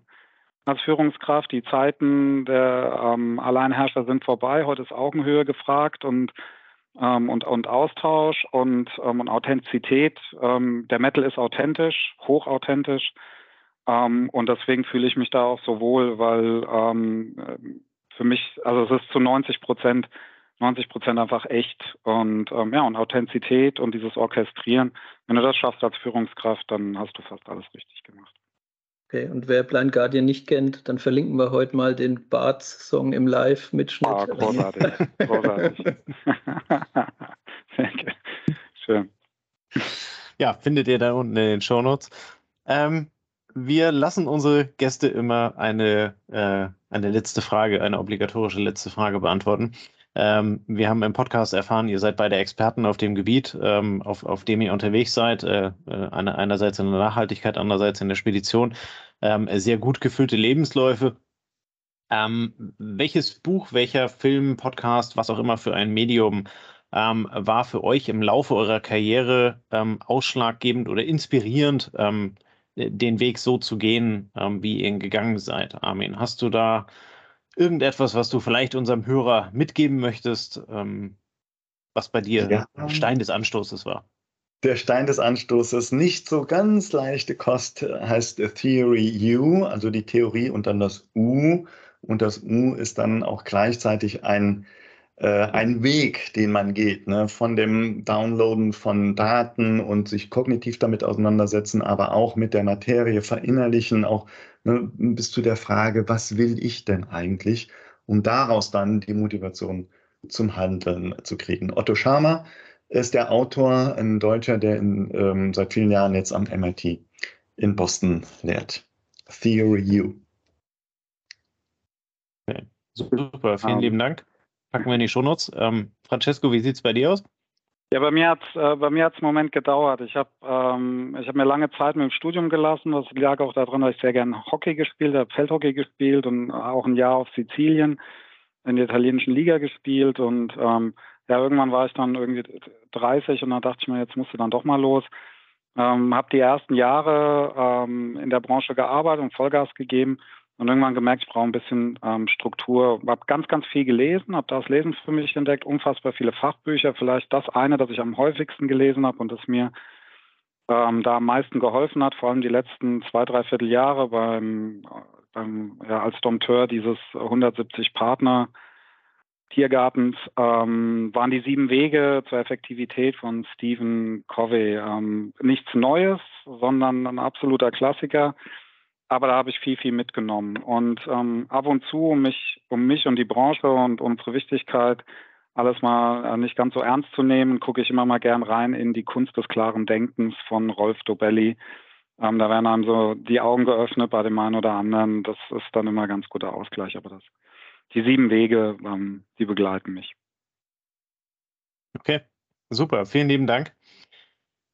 als Führungskraft. Die Zeiten der ähm, Alleinherrscher sind vorbei. Heute ist Augenhöhe gefragt und, ähm, und, und Austausch und, ähm, und Authentizität. Ähm, der Metal ist authentisch, hochauthentisch. Ähm, und deswegen fühle ich mich da auch so wohl, weil ähm, für mich, also es ist zu 90 Prozent 90 Prozent einfach echt und ähm, ja und Authentizität und dieses Orchestrieren. Wenn du das schaffst als Führungskraft, dann hast du fast alles richtig gemacht. Okay, und wer Blind Guardian nicht kennt, dann verlinken wir heute mal den Barts-Song im Live-Mitschnitt. Ah, großartig, großartig. Sehr gut. Schön. Ja, findet ihr da unten in den Shownotes. Ähm, wir lassen unsere Gäste immer eine, äh, eine letzte Frage, eine obligatorische letzte Frage beantworten. Ähm, wir haben im Podcast erfahren, ihr seid beide Experten auf dem Gebiet, ähm, auf, auf dem ihr unterwegs seid. Äh, äh eine, einerseits in der Nachhaltigkeit, andererseits in der Spedition. Ähm, sehr gut gefüllte Lebensläufe. Ähm, welches Buch, welcher Film, Podcast, was auch immer für ein Medium ähm, war für euch im Laufe eurer Karriere ähm, ausschlaggebend oder inspirierend, den Weg so zu gehen, wie ihr ihn gegangen seid? Armin, hast du da irgendetwas, was du vielleicht unserem Hörer mitgeben möchtest, ähm, was bei dir ja. Stein des Anstoßes war? Der Stein des Anstoßes, nicht so ganz leichte Kost, heißt Theory U, also die Theorie und dann das U. Und das U ist dann auch gleichzeitig ein äh, ein Weg, den man geht, ne? von dem Downloaden von Daten und sich kognitiv damit auseinandersetzen, aber auch mit der Materie verinnerlichen, auch ne, bis zu der Frage, was will ich denn eigentlich, um daraus dann die Motivation zum Handeln zu kriegen. Otto Schama ist der Autor, ein Deutscher, der in, ähm, seit vielen Jahren jetzt am MIT in Boston lehrt. Theory U. Okay. Super, vielen um, lieben Dank packen wir in die Shownotes. Ähm, Francesco, wie sieht es bei dir aus? Ja, bei mir hat es äh, bei mir hat's einen Moment gedauert. Ich habe ähm, hab mir lange Zeit mit dem Studium gelassen. Das lag auch daran, dass ich sehr gerne Hockey gespielt habe, Feldhockey gespielt und auch ein Jahr auf Sizilien in der italienischen Liga gespielt. Und ähm, ja, irgendwann war ich dann irgendwie 30 und dann dachte ich mir, jetzt musst du dann doch mal los. Ähm, habe die ersten Jahre ähm, in der Branche gearbeitet und Vollgas gegeben und irgendwann gemerkt, ich brauche ein bisschen ähm, Struktur. Habe ganz, ganz viel gelesen, habe das Lesen für mich entdeckt, unfassbar viele Fachbücher. Vielleicht das eine, das ich am häufigsten gelesen habe und das mir ähm, da am meisten geholfen hat, vor allem die letzten zwei, drei Vierteljahre beim, beim ja, als Dompteur dieses 170 Partner Tiergartens ähm, waren die sieben Wege zur Effektivität von Stephen Covey. Ähm, nichts Neues, sondern ein absoluter Klassiker aber da habe ich viel, viel mitgenommen. Und ähm, ab und zu, um mich, um mich und die Branche und unsere Wichtigkeit alles mal äh, nicht ganz so ernst zu nehmen, gucke ich immer mal gern rein in die Kunst des klaren Denkens von Rolf Dobelli. Ähm, da werden einem so die Augen geöffnet bei dem einen oder anderen. Das ist dann immer ganz guter Ausgleich. Aber das, die sieben Wege, ähm, die begleiten mich. Okay, super. Vielen lieben Dank.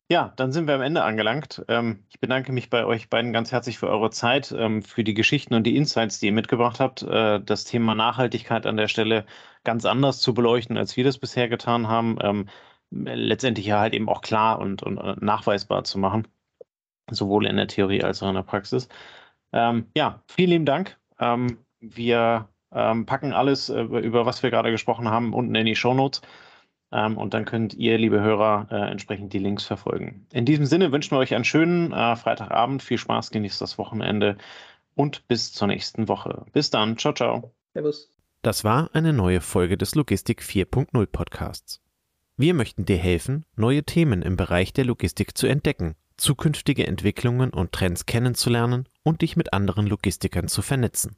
Ja, dann sind wir am Ende angelangt. Ähm, ich bedanke mich bei euch beiden ganz herzlich für eure Zeit, ähm, für die Geschichten und die Insights, die ihr mitgebracht habt. Äh, das Thema Nachhaltigkeit an der Stelle ganz anders zu beleuchten, als wir das bisher getan haben. Ähm, letztendlich ja halt eben auch klar und, und, und nachweisbar zu machen, sowohl in der Theorie als auch in der Praxis. ja, vielen lieben Dank. wir packen alles, äh, über was wir gerade gesprochen haben, unten in die Show Notes. Ähm, und dann könnt ihr, liebe Hörer, äh, entsprechend die Links verfolgen. In diesem Sinne wünschen wir euch einen schönen äh, Freitagabend. Viel Spaß, genießt das Wochenende und bis zur nächsten Woche. Bis dann. Ciao, ciao. Servus. Das war eine neue Folge des Logistik 4.0 Podcasts. Wir möchten dir helfen, neue Themen im Bereich der Logistik zu entdecken, zukünftige Entwicklungen und Trends kennenzulernen und dich mit anderen Logistikern zu vernetzen.